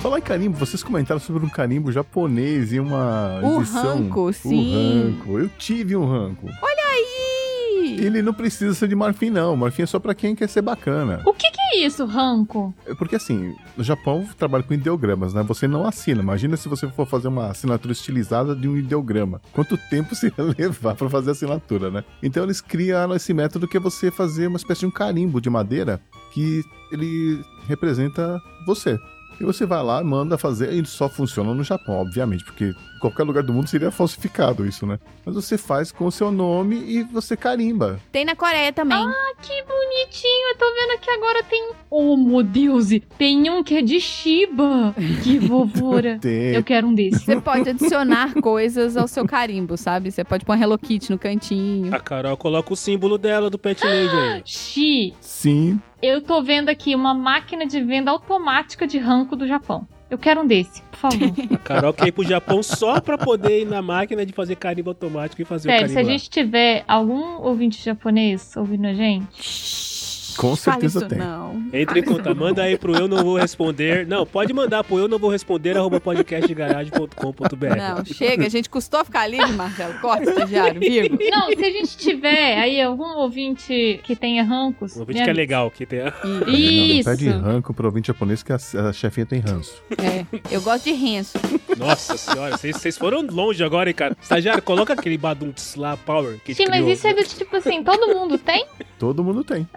Falar em carimbo, vocês comentaram sobre um carimbo japonês e uma O edição. ranco, O sim. ranco. Eu tive um ranco. Ih, Ele não precisa ser de marfim, não. Marfim é só pra quem quer ser bacana. O que, que é isso, ranco? É Porque assim, no Japão trabalha com ideogramas, né? Você não assina. Imagina se você for fazer uma assinatura estilizada de um ideograma. Quanto tempo você ia levar pra fazer a assinatura, né? Então eles criaram esse método que é você fazer uma espécie de um carimbo de madeira que ele representa você. E você vai lá, manda fazer, e só funciona no Japão, obviamente, porque qualquer lugar do mundo seria falsificado isso, né? Mas você faz com o seu nome e você carimba. tem na Coreia também. Que bonitinho, eu tô vendo aqui agora tem. Oh, meu Deus! Tem um que é de Shiba! Que! Tem. Eu quero um desse. Você pode adicionar coisas ao seu carimbo, sabe? Você pode pôr um Hello Kitty no cantinho. A Carol coloca o símbolo dela do Pet Lady aí. Xi, Sim, eu tô vendo aqui uma máquina de venda automática de ranco do Japão. Eu quero um desse, por favor. A Carol quer ir pro Japão só pra poder ir na máquina de fazer carimbo automático e fazer o Sério, se carimbo a lá. gente tiver algum ouvinte japonês ouvindo a gente, com certeza isso tem. Não. Entre em contato, manda aí pro eu não vou responder. Não, pode mandar pro eu não vou responder, arroba podcastdegaragem.com.br. Não, chega. A gente custou ficar livre, Marcelo. Corta, estagiário, viu? Não, se a gente tiver aí algum ouvinte que tenha rancos. Um me que é legal, que tem a... Não, Isso. não pede ranco pro ouvinte japonês que a, a chefinha tem ranço. É, eu gosto de renço. Nossa senhora, vocês, foram longe agora, hein, cara. Estagiário, coloca aquele badunts lá, Power, que Sim, mas isso é do tipo assim, todo mundo tem? Todo mundo tem.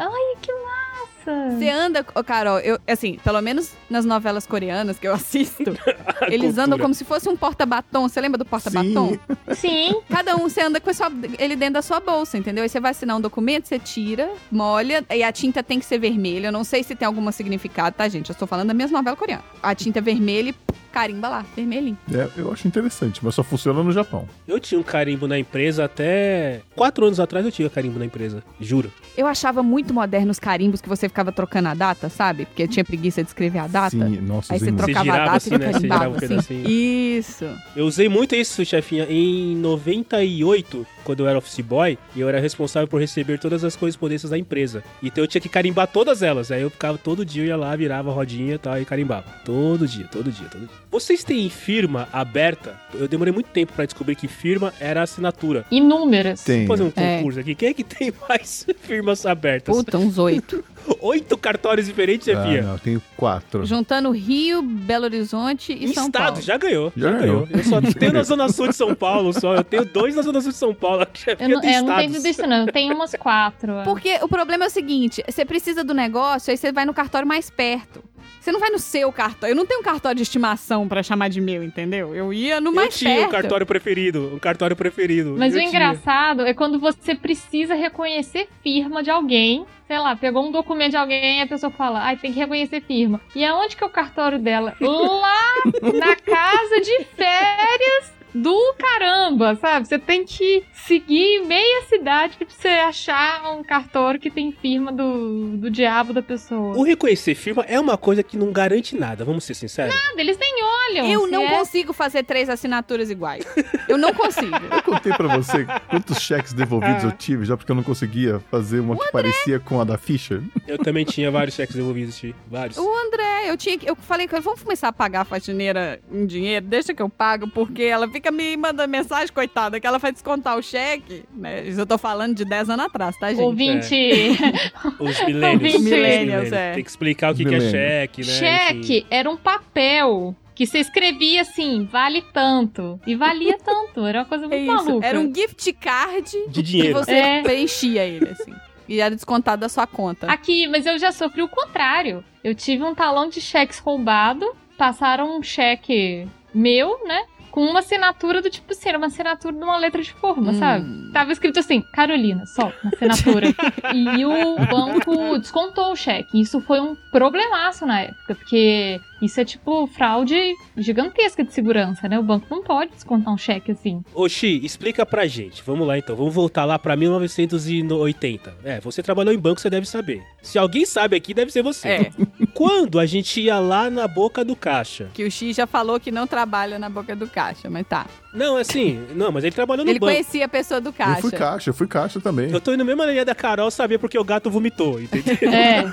Nossa. Você anda, ô Carol, eu, assim, pelo menos nas novelas coreanas que eu assisto, eles andam cultura. como se fosse um porta-batom. Você lembra do porta-batom? Sim. Sim. Cada um você anda com a sua- ele dentro da sua bolsa, entendeu? Aí você vai assinar um documento, você tira, molha, e a tinta tem que ser vermelha. Eu não sei se tem algum significado, tá, gente? Eu estou falando da mesma novela coreana. A tinta é vermelha e carimba lá, vermelhinho. É, eu acho interessante, mas só funciona no Japão. Eu tinha um carimbo na empresa até... Quatro anos atrás eu tinha carimbo na empresa, juro. Eu achava muito moderno os carimbos que você ficava trocando a data, sabe? Porque eu tinha preguiça de escrever a data. Sim, nossa, Aí você trocava girava a data assim, e né? Você carimbava girava um assim. pedacinho. Isso. Eu usei muito isso, chefinha, em 98, quando eu era office boy, e eu era responsável por receber todas as correspondências da empresa. Então eu tinha que carimbar todas elas. Aí eu ficava todo dia, eu ia lá, virava a rodinha e tal, e carimbava. Todo dia, todo dia, todo dia. Vocês têm firma aberta? Eu demorei muito tempo pra descobrir que firma era assinatura. Inúmeras. Tem. Vou fazer um É. concurso aqui. Quem é que tem mais firmas abertas? Puta, uns oito. Oito cartórios diferentes, Ah, Chefia? não, eu tenho quatro. Juntando Rio, Belo Horizonte e Em São estado, Paulo. já ganhou. Já, Já ganhou. ganhou. Eu só tenho na Zona Sul de São Paulo só. Eu tenho dois na Zona Sul de São Paulo. Eu não, é, eu não tenho tudo isso, não. Eu tenho umas quatro. é. Porque o problema é o seguinte: você precisa do negócio, aí você vai no cartório mais perto. Você não vai no seu cartório. Eu não tenho um cartório de estimação pra chamar de meu, entendeu? Eu ia no Eu mais tinha perto. um cartório preferido. Um cartório preferido. Mas Eu o tinha. engraçado é quando você precisa reconhecer firma de alguém. Sei lá, pegou um documento de alguém e a pessoa fala, ai, tem que reconhecer firma. E aonde que é o cartório dela? Lá na casa de férias do caramba, sabe? Você tem que seguir meia cidade pra você achar um cartório que tem firma do, do diabo da pessoa. O reconhecer firma é uma coisa que não garante nada, vamos ser sinceros. Nada, Eles nem olham. Eu não é- consigo fazer três assinaturas iguais. Eu não consigo. Eu contei pra você quantos cheques devolvidos eu tive já porque eu não conseguia fazer uma que parecia com a da Fischer. Eu também tinha vários cheques devolvidos, Ti. Vários. O André, eu tinha que. Eu falei que vamos começar a pagar a faxineira em dinheiro, deixa que eu pago, porque ela fica me mandando mensagem, coitada, que ela vai descontar o cheque. Né? Isso eu tô falando de 10 anos atrás, tá, gente? Ouvinte. Os milênios. Os millennials, é. Tem que explicar o que, que é cheque, né? Cheque Enfim. era um papel que você escrevia assim, vale tanto. E valia tanto. Era uma coisa É muito isso. maluca. Era um gift card De dinheiro. que você É. preenchia ele, assim. E era descontado da sua conta. Aqui, mas eu já sofri o contrário. Eu tive um talão de cheques roubado. Passaram um cheque meu, né? Com uma assinatura do tipo assim, era uma assinatura de uma letra de forma, Hum. sabe? Tava escrito assim, Carolina, só, na assinatura. e o banco descontou o cheque. Isso foi um problemaço na época, porque isso é tipo fraude gigantesca de segurança, né? O banco não pode descontar um cheque assim. Ô, Xi, explica pra gente. Vamos lá então. Vamos voltar lá pra 1980. É, você trabalhou em banco, você deve saber. Se alguém sabe aqui, deve ser você. É, Quando a gente ia lá na boca do caixa. que o X já falou que não trabalha na boca do caixa, mas tá. Não, assim, não, mas ele trabalhou no Ele banco. conhecia a pessoa do caixa. Eu fui caixa, eu fui caixa também. Eu tô indo mesmo na linha da Carol saber porque o gato vomitou, entendeu? É.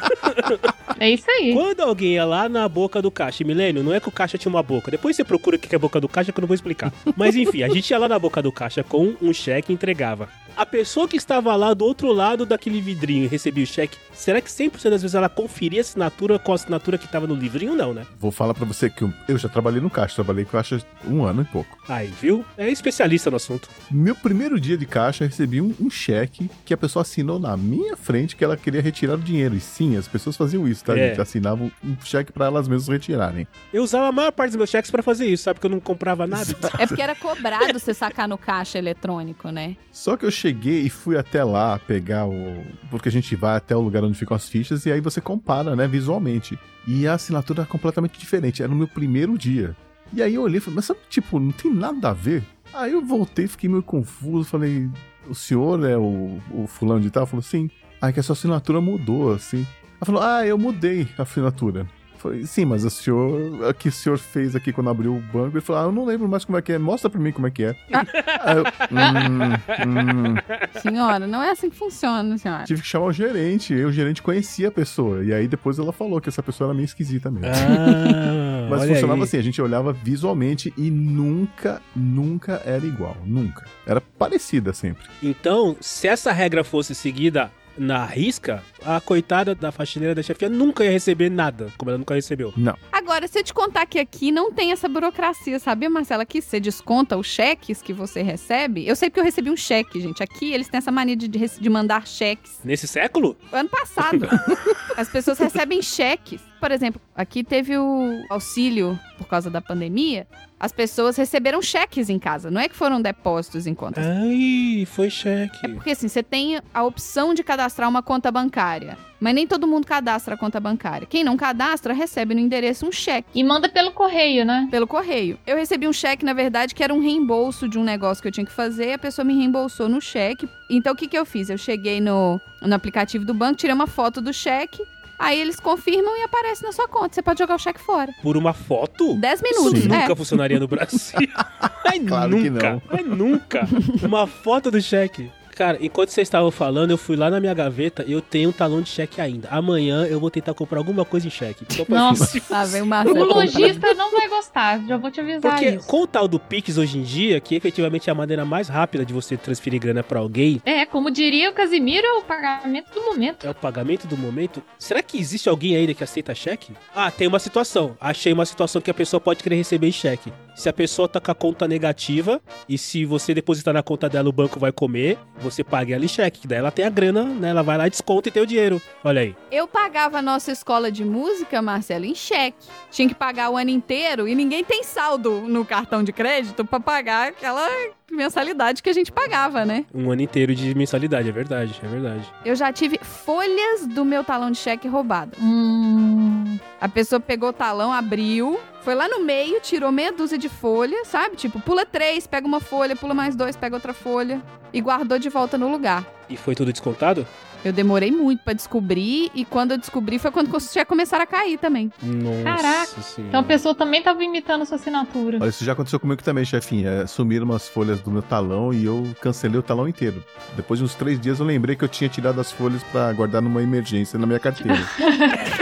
é isso aí. Quando alguém ia lá na boca do caixa, e Milênio, não é que o caixa tinha uma boca. Depois você procura o que é a boca do caixa que eu não vou explicar. Mas enfim, a gente ia lá na boca do caixa com um cheque e entregava. A pessoa que estava lá do outro lado daquele vidrinho e recebia o cheque, será que 100% das vezes ela conferia a assinatura com a assinatura que estava no livrinho? Não, né? Vou falar pra você que eu, eu já trabalhei no caixa, trabalhei com caixa um ano e pouco. Aí, viu? É especialista no assunto. Meu primeiro dia de caixa, eu recebi um, um cheque que a pessoa assinou na minha frente que ela queria retirar o dinheiro. E sim, as pessoas faziam isso, tá, É. gente? Assinavam um cheque pra elas mesmas retirarem. Eu usava a maior parte dos meus cheques pra fazer isso, sabe? Que eu não comprava nada. É porque era cobrado você sacar no caixa eletrônico, né? Só que eu cheguei e fui até lá pegar o. Porque a gente vai até o lugar onde ficam as fichas e aí você compara, né, visualmente. E a assinatura era completamente diferente. Era no meu primeiro dia. E aí eu olhei e falei, mas sabe, tipo, não tem nada a ver. Aí eu voltei, fiquei meio confuso. Falei, o senhor é o, o fulano de tal? Falou, sim. Aí que a sua assinatura mudou, assim. Ela falou, ah, eu mudei a assinatura. Falei, sim, mas o senhor, o que o senhor fez aqui quando abriu o banco? Ele falou, ah, eu não lembro mais como é que é, mostra pra mim como é que é. Aí eu, hum, hum. Senhora, não é assim que funciona, senhora. Tive que chamar o gerente, e o gerente conhecia a pessoa. E aí depois ela falou que essa pessoa era meio esquisita mesmo. Ah, Mas funcionava aí. assim, a gente olhava visualmente e nunca, nunca era igual. Nunca. Era parecida sempre. Então, se essa regra fosse seguida na risca, a coitada da faxineira da chefia nunca ia receber nada, como ela nunca recebeu. Não. Agora, se eu te contar que aqui não tem essa burocracia, sabia, Marcela? Que você desconta os cheques que você recebe. Eu sei porque eu recebi um cheque, gente. Aqui eles têm essa mania de, de mandar cheques. Nesse século? Ano passado, as pessoas recebem cheques. Por exemplo, aqui teve o auxílio por causa da pandemia. As pessoas receberam cheques em casa. Não é que foram depósitos em contas. Ai, foi cheque. Porque assim, você tem a opção de cadastrar uma conta bancária. Mas nem todo mundo cadastra a conta bancária. Quem não cadastra, recebe no endereço um cheque. E manda pelo correio, né? Pelo correio. Eu recebi um cheque, na verdade, que era um reembolso de um negócio que eu tinha que fazer. A pessoa me reembolsou no cheque. Então, o que, que eu fiz? Eu cheguei no, no aplicativo do banco, tirei uma foto do cheque. Aí eles confirmam e aparece na sua conta. Você pode jogar o cheque fora. Por uma foto? 10 Isso minutos. nunca É. funcionaria no Brasil. Mas Claro que nunca. não. Mas nunca. Uma foto do cheque. Cara, enquanto vocês estavam falando, eu fui lá na minha gaveta e eu tenho um talão de cheque ainda. Amanhã eu vou tentar comprar alguma coisa em cheque. Nossa, Lá vem o o lojista não vai gostar, já vou te avisar Porque isso. com o tal do Pix hoje em dia, que efetivamente é a maneira mais rápida de você transferir grana pra alguém, É, como diria o Casimiro, é o pagamento do momento. é o pagamento do momento. Será que existe alguém ainda que aceita cheque? Ah, tem uma situação. Achei uma situação que a pessoa pode querer receber em cheque. Se a pessoa tá com a conta negativa e se você depositar na conta dela, o banco vai comer, você paga ela em cheque. que Daí ela tem a grana, né? Ela vai lá, desconta e tem o dinheiro. Olha aí. Eu pagava a nossa escola de música, Marcelo, em cheque. Tinha que pagar o ano inteiro e ninguém tem saldo no cartão de crédito pra pagar aquela mensalidade que a gente pagava, né? Um ano inteiro de mensalidade, é verdade, é verdade. Eu já tive folhas do meu talão de cheque roubado. Hum, A pessoa pegou o talão, abriu, foi lá no meio, tirou meia dúzia de folha, sabe? Tipo, pula três, pega uma folha, pula mais dois, pega outra folha e guardou de volta no lugar. E foi tudo descontado? Eu demorei muito pra descobrir e quando eu descobri foi quando os cheques começaram a cair também. Nossa Caraca. senhora. então a pessoa também tava imitando sua assinatura. Olha, isso já aconteceu comigo também, chefinha. É, sumiram umas folhas do meu talão e eu cancelei o talão inteiro. Depois de uns três dias eu lembrei que eu tinha tirado as folhas pra guardar numa emergência na minha carteira.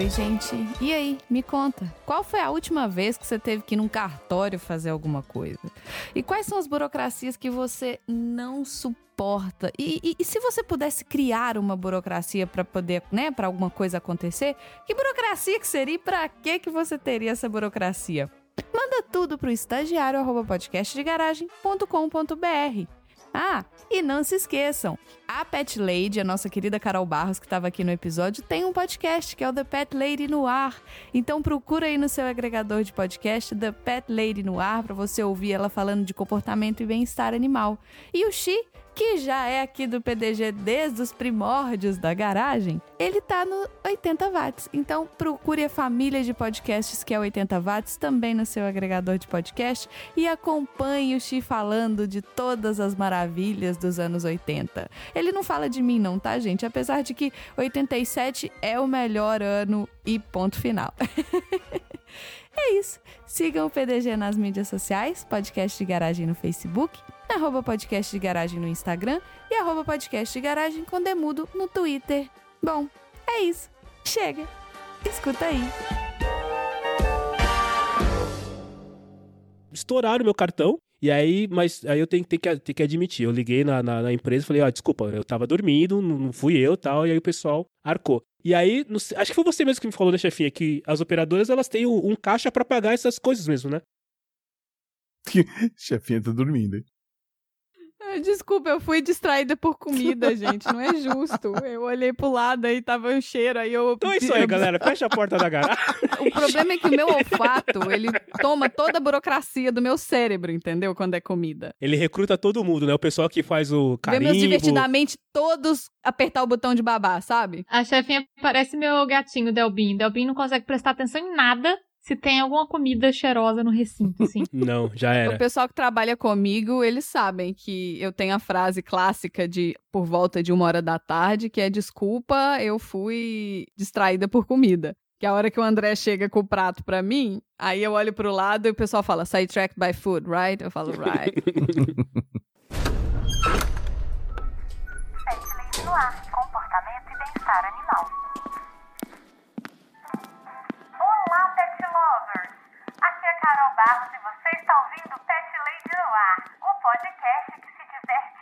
Oi, gente. E aí, me conta. Qual foi a última vez que você teve que ir num cartório fazer alguma coisa? E quais são as burocracias que você não suporta? E, e- e se você pudesse criar uma burocracia para poder, né, para alguma coisa acontecer, que burocracia que seria e para que que você teria essa burocracia? Manda tudo pro estagiário arroba podcastdegaragem.com.br. Ah, e não se esqueçam, a Pet Lady, a nossa querida Carol Barros, que estava aqui no episódio, tem um podcast que é o The Pet Lady no Ar. Então procura aí no seu agregador de podcast The Pet Lady no Ar para você ouvir ela falando de comportamento e bem-estar animal. E o Xi, que já é aqui do PDG desde os primórdios da garagem, ele tá no 80 watts. Então procure a família de podcasts que é 80 watts também no seu agregador de podcast e acompanhe o Xi falando de todas as maravilhas dos anos 80. Ele não fala de mim não, tá, gente? Apesar de que 87 é o melhor ano e ponto final. é isso. Sigam o PDG nas mídias sociais, podcast de garagem no Facebook, arroba podcast de garagem no Instagram e arroba podcast de garagem com demudo no Twitter. Bom, é isso. Chega. Escuta aí. estouraram meu cartão. E aí, mas aí eu tenho, tenho que, tenho que admitir, eu liguei na, na, na empresa e falei, ó, desculpa, eu tava dormindo, não, fui eu tal, e aí o pessoal arcou. E aí, não sei- acho que foi você mesmo que me falou, né, chefinha, que as operadoras, elas têm um, um caixa pra pagar essas coisas mesmo, né? chefinha tá dormindo, hein? Desculpa, eu fui distraída por comida, gente. Não é justo. Eu olhei pro lado aí tava um cheiro, aí eu. Então é isso aí, galera, fecha a porta da garagem. O problema é que o meu olfato, ele toma toda a burocracia do meu cérebro, entendeu? Quando é comida. Ele recruta todo mundo, né? O pessoal que faz o carimbo. divertidamente todos apertar o botão de babá, sabe? A chefinha parece meu gatinho, Delbin. Delbin não consegue prestar atenção em nada se tem alguma comida cheirosa no recinto, assim. Não, já O era. pessoal que trabalha comigo, eles sabem que eu tenho a frase clássica de por volta de uma hora da tarde, que é desculpa, eu fui distraída por comida. Que a hora que o André chega com o prato pra mim, aí eu olho pro lado e o pessoal fala, sidetracked by food, right? Eu falo, right. No ar, comportamento e bem-estar animal. Barros e você está ouvindo Pet Lady no Ar, o podcast que se diverte